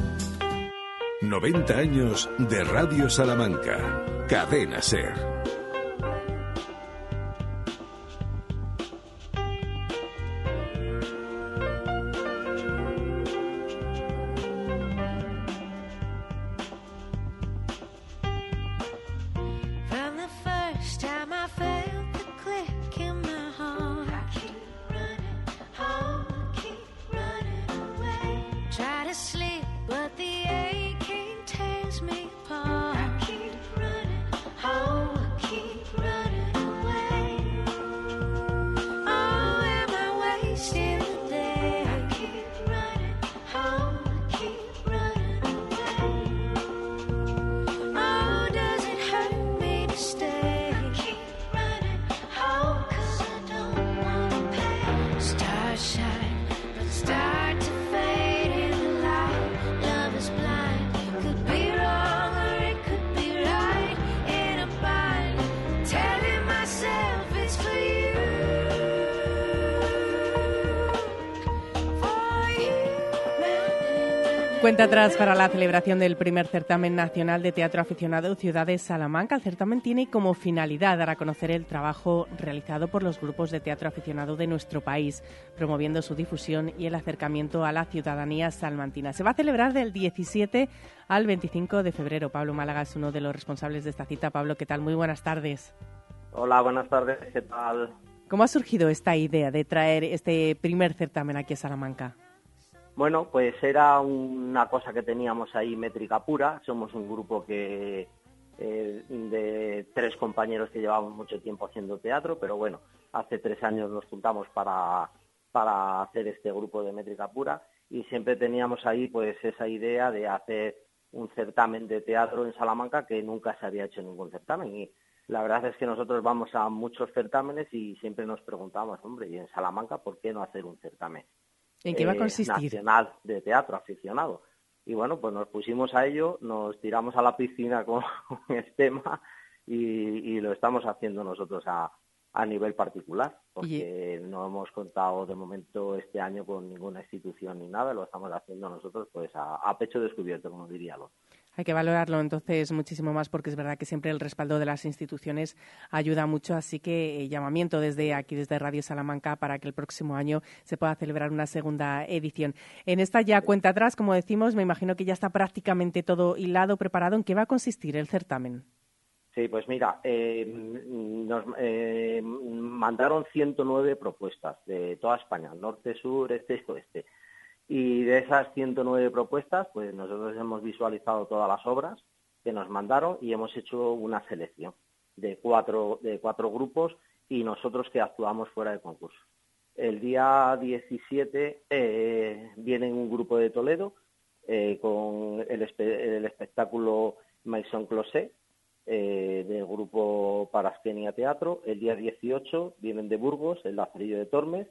90 años de Radio Salamanca. Cadena Ser. Atrás para la celebración del primer certamen nacional de teatro aficionado Ciudad de Salamanca. El certamen tiene como finalidad dar a conocer el trabajo realizado por los grupos de teatro aficionado de nuestro país, promoviendo su difusión y el acercamiento a la ciudadanía salmantina. Se va a celebrar del 17 al 25 de febrero. Pablo Málaga es uno de los responsables de esta cita. Pablo, ¿qué tal? Muy buenas tardes. Hola, buenas tardes. ¿Qué tal? ¿Cómo ha surgido esta idea de traer este primer certamen aquí a Salamanca? Bueno, pues era una cosa que teníamos ahí métrica pura. Somos un grupo que eh, de tres compañeros que llevamos mucho tiempo haciendo teatro, pero bueno, hace tres años nos juntamos para, para hacer este grupo de métrica pura y siempre teníamos ahí pues esa idea de hacer un certamen de teatro en Salamanca que nunca se había hecho ningún certamen y la verdad es que nosotros vamos a muchos certámenes y siempre nos preguntamos, hombre, ¿y en Salamanca por qué no hacer un certamen? ¿En qué va a eh, consistir? nacional de teatro aficionado. Y bueno, pues nos pusimos a ello, nos tiramos a la piscina con, el tema y, y lo estamos haciendo nosotros a, a nivel particular, porque no hemos contado de momento este año con ninguna institución ni nada, lo estamos haciendo nosotros pues a, a pecho descubierto, como diría lo. Hay que valorarlo entonces muchísimo más porque es verdad que siempre el respaldo de las instituciones ayuda mucho, así que eh, llamamiento desde aquí, desde Radio Salamanca, para que el próximo año se pueda celebrar una segunda edición. En esta ya cuenta atrás, como decimos, me imagino que ya está prácticamente todo hilado, preparado. ¿En qué va a consistir el certamen? Sí, pues mira, eh, nos eh, mandaron 109 propuestas de toda España, norte, sur, este oeste. Y de esas 109 propuestas, pues nosotros hemos visualizado todas las obras que nos mandaron y hemos hecho una selección de cuatro, de cuatro grupos y nosotros que actuamos fuera de concurso. El día 17 eh, viene un grupo de Toledo eh, con el, espe el, espectáculo Maison Closet eh, del grupo Paraskenia Teatro. El día 18 vienen de Burgos el Lazarillo de Tormes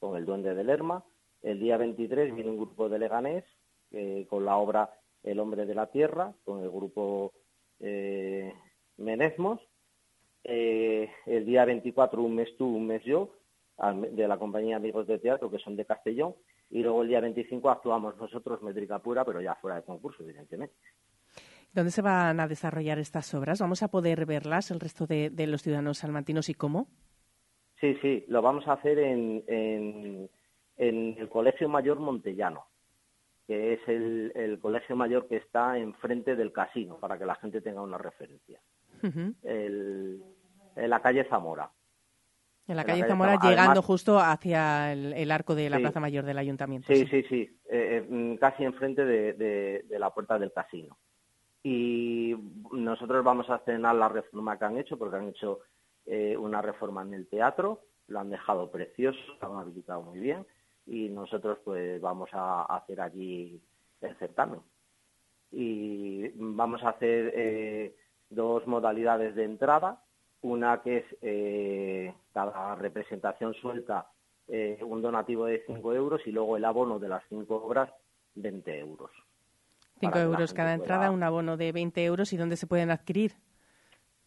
con el Duende de Lerma. El día 23 viene un grupo de Leganés eh, con la obra El hombre de la tierra, con el grupo eh, Menesmos. Eh, el día 24 un mes tú, un mes yo, de la compañía Amigos de Teatro, que son de Castellón. Y luego el día 25 actuamos nosotros, métrica pura, pero ya fuera de concurso, evidentemente. ¿Dónde se van a desarrollar estas obras? ¿Vamos a poder verlas el resto de, de los ciudadanos salmantinos y cómo? Sí, sí, lo vamos a hacer en, en, en el Colegio Mayor Montellano, que es el, el, colegio mayor que está enfrente del casino, para que la gente tenga una referencia. Uh -huh. el, en la calle Zamora. En la calle, en la calle Zamora, Zamora, llegando además, justo hacia el, el, arco de la sí, Plaza Mayor del Ayuntamiento. Sí, sí, sí, sí. Eh, casi enfrente de, de, de, la puerta del casino. Y nosotros vamos a estrenar la reforma que han hecho, porque han hecho eh, una reforma en el teatro, lo han dejado precioso, lo han habilitado muy bien y nosotros pues vamos a hacer allí el certamen. Y vamos a hacer eh, dos modalidades de entrada, una que es eh, cada representación suelta eh, un donativo de 5 euros y luego el abono de las 5 obras 20 euros. 5 euros cada entrada, pueda... un abono de 20 euros y dónde se pueden adquirir.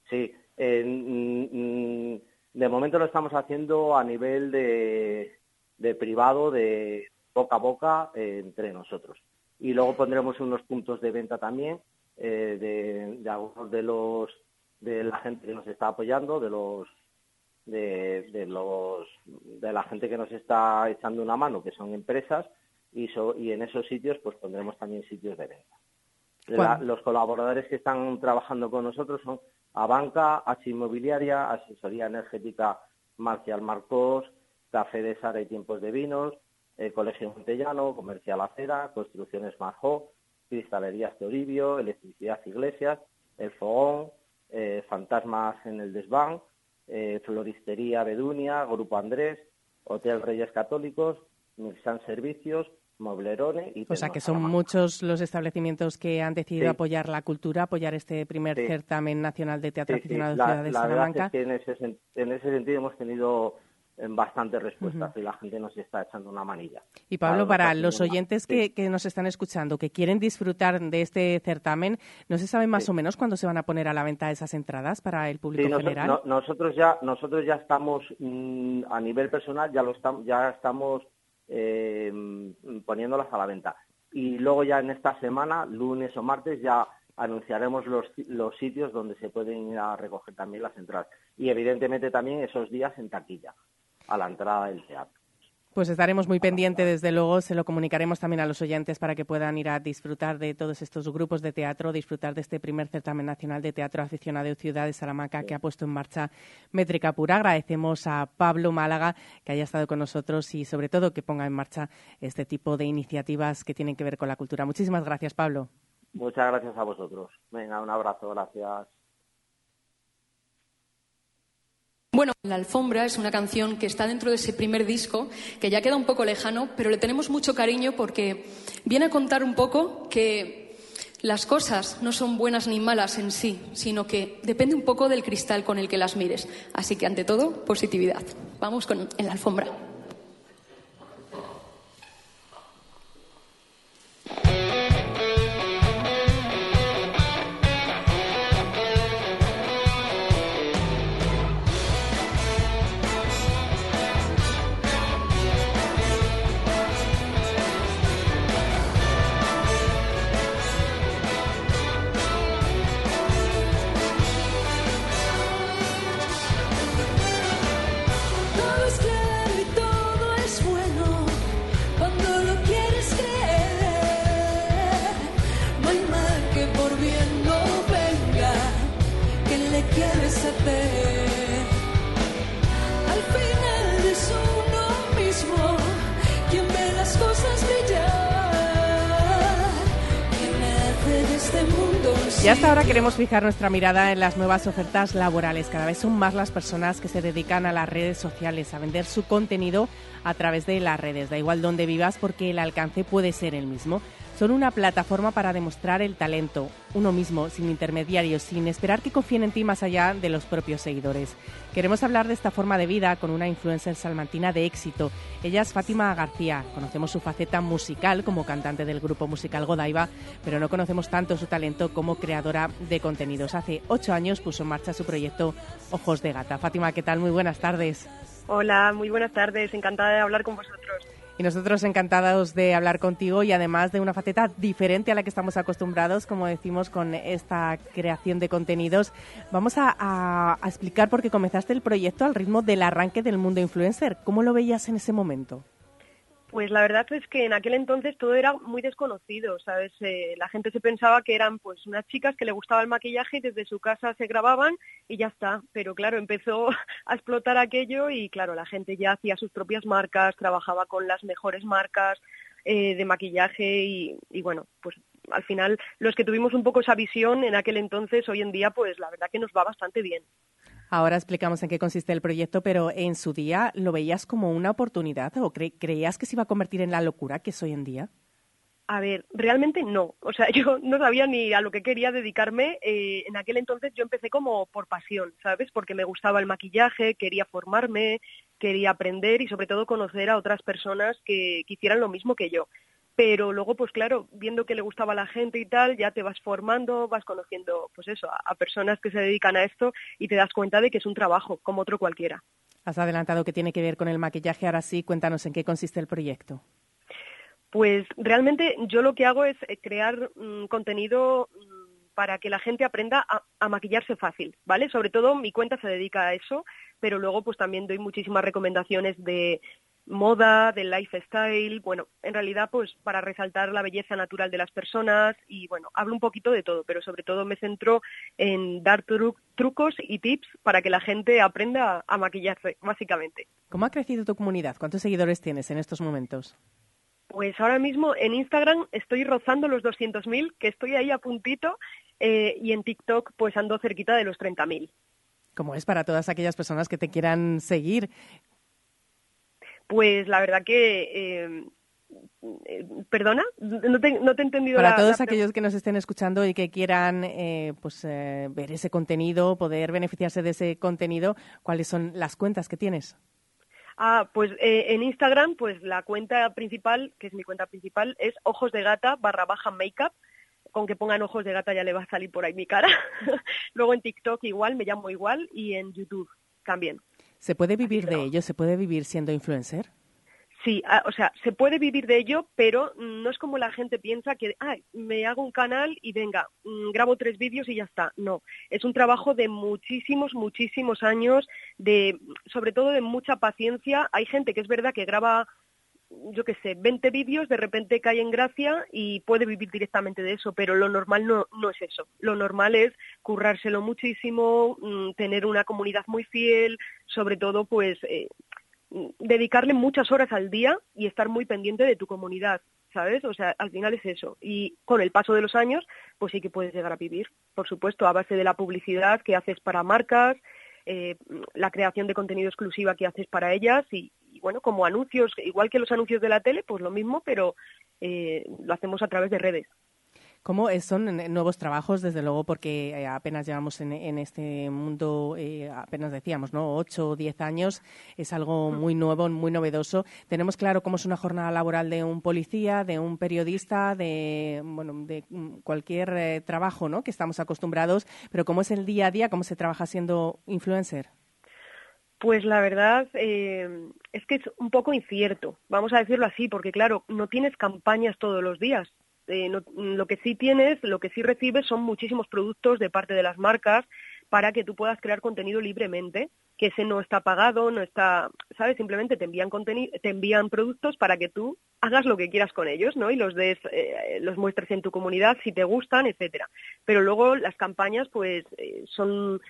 Sí, mm, de momento lo estamos haciendo a nivel de, de privado, de boca a boca eh, entre nosotros. Y luego pondremos unos puntos de venta también eh, de, de, algunos de los de la gente que nos está apoyando, de los de, de los de la gente que nos está echando una mano, que son empresas, y, so, y en esos sitios pues pondremos también sitios de venta. La, los colaboradores que están trabajando con nosotros son Abanca, H Inmobiliaria, Asesoría Energética Marcial Marcos, Café de Sara y Tiempos de Vinos, el Colegio Montellano, Comercial Acera, Construcciones Marjó, Cristalerías Toribio, Electricidad Iglesias, El Fogón, eh, Fantasmas en el Desván, eh, Floristería Bedunia, Grupo Andrés, Hotel Reyes Católicos, Milsan Servicios, Moblerone y O sea que son muchos los establecimientos que han decidido sí. apoyar la cultura, apoyar este primer sí. certamen nacional de teatro sí, aficionado de Ciudad de la Salamanca. Verdad es que en ese, en ese sentido hemos tenido bastantes respuestas uh -huh. y la gente nos está echando una manilla. Y Pablo, para, para los oyentes que, que, nos están escuchando, que quieren disfrutar de este certamen, ¿no se sabe más sí. o menos cuándo se van a poner a la venta esas entradas para el público sí, general? No, nosotros ya nosotros ya estamos mmm, a nivel personal ya lo estamos ya estamos eh, poniéndolas a la venta. y luego ya en esta semana, lunes o martes, ya anunciaremos los, los sitios donde se pueden ir a recoger también las entradas. Y evidentemente también esos días en taquilla, a la entrada del teatro. Pues estaremos muy pendientes, desde luego, se lo comunicaremos también a los oyentes para que puedan ir a disfrutar de todos estos grupos de teatro, disfrutar de este primer certamen nacional de teatro aficionado de Ciudad de Salamanca que ha puesto en marcha Métrica Pura. Agradecemos a Pablo Málaga que haya estado con nosotros y, sobre todo, que ponga en marcha este tipo de iniciativas que tienen que ver con la cultura. Muchísimas gracias, Pablo. Muchas gracias a vosotros. Venga, un abrazo, gracias. Bueno, La Alfombra es una canción que está dentro de ese primer disco, que ya queda un poco lejano, pero le tenemos mucho cariño porque viene a contar un poco que las cosas no son buenas ni malas en sí, sino que depende un poco del cristal con el que las mires. Así que, ante todo, positividad. Vamos con la Alfombra. Y hasta ahora queremos fijar nuestra mirada en las nuevas ofertas laborales. Cada vez son más las personas que se dedican a las redes sociales, a vender su contenido a través de las redes. Da igual dónde vivas porque el alcance puede ser el mismo. Son una plataforma para demostrar el talento, uno mismo, sin intermediarios, sin esperar que confíen en ti más allá de los propios seguidores. Queremos hablar de esta forma de vida con una influencer salmantina de éxito. Ella es Fátima García. Conocemos su faceta musical como cantante del grupo musical Godaiva, pero no conocemos tanto su talento como creadora de contenidos. Hace ocho años puso en marcha su proyecto Ojos de Gata. Fátima, ¿qué tal? Muy buenas tardes. Hola, muy buenas tardes. Encantada de hablar con vosotros. Y nosotros encantados de hablar contigo y además de una faceta diferente a la que estamos acostumbrados, como decimos, con esta creación de contenidos. Vamos a, a- a explicar por qué comenzaste el proyecto al ritmo del arranque del mundo influencer. ¿Cómo lo veías en ese momento? Pues la verdad es que en aquel entonces todo era muy desconocido, ¿sabes? Eh, la gente se pensaba que eran pues unas chicas que le gustaba el maquillaje y desde su casa se grababan y ya está. Pero claro, empezó a explotar aquello y claro, la gente ya hacía sus propias marcas, trabajaba con las mejores marcas eh, de maquillaje y, y bueno, pues al final los que tuvimos un poco esa visión en aquel entonces, hoy en día pues la verdad que nos va bastante bien. Ahora explicamos en qué consiste el proyecto, pero en su día lo veías como una oportunidad o cre- creías que se iba a convertir en la locura que es hoy en día. A ver, realmente no. O sea, yo no sabía ni a lo que quería dedicarme. Eh, en aquel entonces yo empecé como por pasión, ¿sabes? Porque me gustaba el maquillaje, quería formarme, quería aprender y sobre todo conocer a otras personas que, que hicieran lo mismo que yo. Pero luego, pues claro, viendo que le gustaba a la gente y tal, ya te vas formando, vas conociendo, pues eso, a, a personas que se dedican a esto y te das cuenta de que es un trabajo como otro cualquiera. Has adelantado que tiene que ver con el maquillaje. Ahora sí, cuéntanos en qué consiste el proyecto. Pues realmente yo lo que hago es eh, crear mm, contenido mm, para que la gente aprenda a, a maquillarse fácil, ¿vale? Sobre todo mi cuenta se dedica a eso, pero luego pues también doy muchísimas recomendaciones de moda, de lifestyle, bueno, en realidad pues para resaltar la belleza natural de las personas y bueno, hablo un poquito de todo, pero sobre todo me centro en dar tru- trucos y tips para que la gente aprenda a maquillarse, básicamente. ¿Cómo ha crecido tu comunidad? ¿Cuántos seguidores tienes en estos momentos? Pues ahora mismo en Instagram estoy rozando los 200.000, que estoy ahí a puntito, eh, y en TikTok pues ando cerquita de los 30.000. ¿Cómo es para todas aquellas personas que te quieran seguir? Pues la verdad que... eh, eh, ¿Perdona? No te, no te he entendido Para la- todos la aquellos que nos estén escuchando y que quieran eh, pues, eh, ver ese contenido, poder beneficiarse de ese contenido, ¿cuáles son las cuentas que tienes? Ah, pues eh, en Instagram, pues la cuenta principal, que es mi cuenta principal, es ojos de gata barra baja makeup. Con que pongan ojos de gata ya le va a salir por ahí mi cara. Luego en TikTok igual, me llamo igual, y en YouTube también. ¿Se puede vivir de ello? ¿Se puede vivir siendo influencer? Sí, ah, o sea, se puede vivir de ello, pero no es como la gente piensa que, ah, me hago un canal y venga, mm, grabo tres vídeos y ya está. No, es un trabajo de muchísimos, muchísimos años, de, sobre todo de mucha paciencia. Hay gente que es verdad que graba, yo qué sé, 20 vídeos, de repente cae en gracia y puede vivir directamente de eso, pero lo normal no, no es eso. Lo normal es currárselo muchísimo, mm, tener una comunidad muy fiel, sobre todo, pues, eh, dedicarle muchas horas al día y estar muy pendiente de tu comunidad, ¿sabes? O sea, al final es eso. Y con el paso de los años, pues sí que puedes llegar a vivir, por supuesto, a base de la publicidad que haces para marcas, eh, la creación de contenido exclusiva que haces para ellas y, bueno, como anuncios, igual que los anuncios de la tele, pues lo mismo, pero eh, lo hacemos a través de redes. ¿Cómo son nuevos trabajos, desde luego, porque eh, apenas llevamos en, este mundo, eh, apenas decíamos, ¿no? Ocho o diez años, es algo muy nuevo, muy novedoso. Tenemos claro cómo es una jornada laboral de un policía, de un periodista, de, bueno, de cualquier eh, trabajo, ¿no? Que estamos acostumbrados, pero cómo es el día a día, cómo se trabaja siendo influencer. Pues la verdad es que es un poco incierto, vamos a decirlo así, porque claro, no tienes campañas todos los días. Eh, lo que sí tienes, lo que sí recibes son muchísimos productos de parte de las marcas para que tú puedas crear contenido libremente, que ese no está pagado, no está, ¿sabes? Simplemente te envían te envían productos para que tú hagas lo que quieras con ellos, ¿no? Y los des, eh, los muestres en tu comunidad si te gustan, etcétera. Pero luego las campañas, pues, eh, son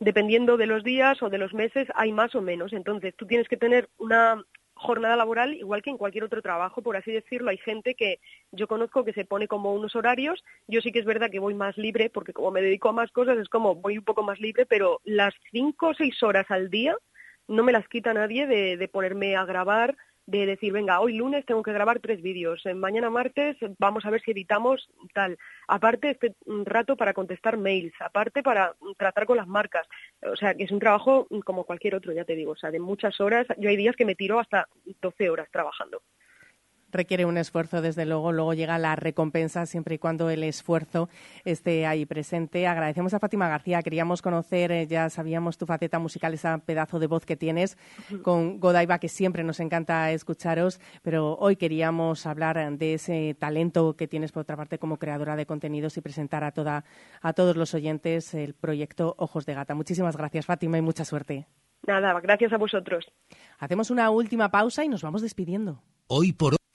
dependiendo de los días o de los meses, hay más o menos. Entonces, tú tienes que tener una jornada laboral igual que en cualquier otro trabajo, por así decirlo. Hay gente que yo conozco que se pone como unos horarios. Yo sí que es verdad que voy más libre, porque como me dedico a más cosas, es como voy un poco más libre, pero las cinco o seis horas al día no me las quita nadie de, de ponerme a grabar de decir, venga, hoy lunes tengo que grabar tres vídeos, mañana martes vamos a ver si editamos tal, aparte este rato para contestar mails, aparte para tratar con las marcas, o sea, que es un trabajo como cualquier otro, ya te digo, o sea, de muchas horas, yo hay días que me tiro hasta 12 horas trabajando requiere un esfuerzo, desde luego. Luego llega la recompensa siempre y cuando el esfuerzo esté ahí presente. Agradecemos a Fátima García. Queríamos conocer, eh, ya sabíamos tu faceta musical, ese pedazo de voz que tienes con Godaiba, que siempre nos encanta escucharos, pero hoy queríamos hablar de ese talento que tienes, por otra parte, como creadora de contenidos y presentar a, toda, a todos los oyentes el proyecto Ojos de Gata. Muchísimas gracias, Fátima, y mucha suerte. Nada, gracias a vosotros. Hacemos una última pausa y nos vamos despidiendo. Hoy por hoy,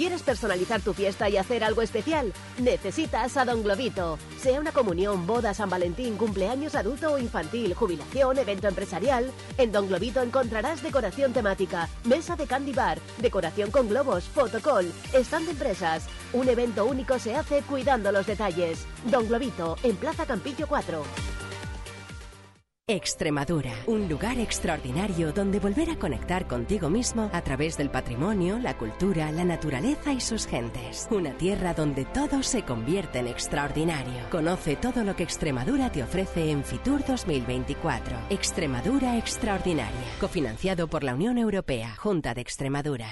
¿Quieres personalizar tu fiesta y hacer algo especial? Necesitas a Don Globito. Sea una comunión, boda, San Valentín, cumpleaños adulto o infantil, jubilación, evento empresarial, en Don Globito encontrarás decoración temática, mesa de candy bar, decoración con globos, fotocall, stand de empresas. Un evento único se hace cuidando los detalles. Don Globito, en Plaza Campillo 4. Extremadura, un lugar extraordinario donde volver a conectar contigo mismo a través del patrimonio, la cultura, la naturaleza y sus gentes. Una tierra donde todo se convierte en extraordinario. Conoce todo lo que Extremadura te ofrece en Fitur 2024. Extremadura Extraordinaria, cofinanciado por la Unión Europea, Junta de Extremadura.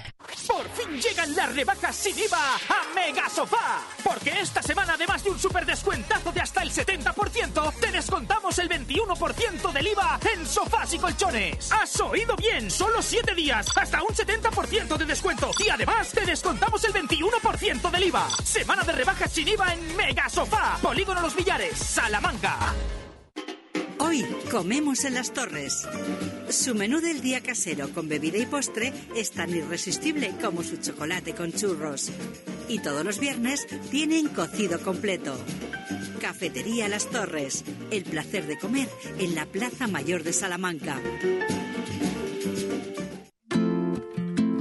Por fin llegan las rebajas sin IVA a Mega Sofá. Porque esta semana, además de un super descuentazo de hasta el 70%, te descontamos el 21% del IVA en sofás y colchones. ¿Has oído bien? Solo 7 días, hasta un 70% de descuento. Y además te descontamos el 21% del IVA. Semana de rebajas sin IVA en Mega Sofá. Polígono Los Villares, Salamanca. Hoy comemos en las torres. Su menú del día casero con bebida y postre es tan irresistible como su chocolate con churros. Y todos los viernes tienen cocido completo. Cafetería Las Torres. El placer de comer en la Plaza Mayor de Salamanca.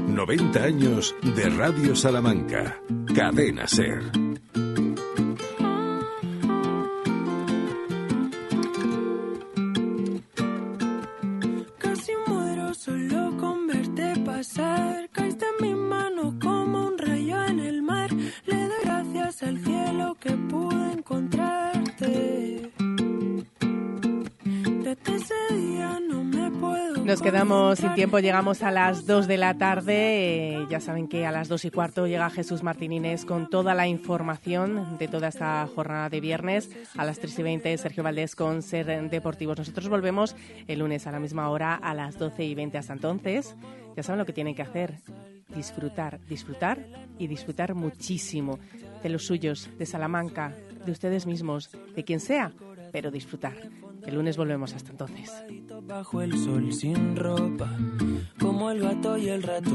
90 años de Radio Salamanca. Cadena Ser. Nos quedamos sin tiempo, llegamos a las 2 de la tarde. Eh, ya saben que a las 2 y cuarto llega Jesús Martín con toda la información de toda esta jornada de viernes. A las 3 y 20 Sergio Valdés con Ser Deportivos. Nosotros volvemos el lunes a la misma hora a las 12 y 20. Hasta entonces, ya saben lo que tienen que hacer. Disfrutar, disfrutar y disfrutar muchísimo de los suyos, de Salamanca, de ustedes mismos, de quien sea, pero disfrutar. El lunes volvemos hasta entonces. Bajo el sol sin ropa, como el gato y el rato.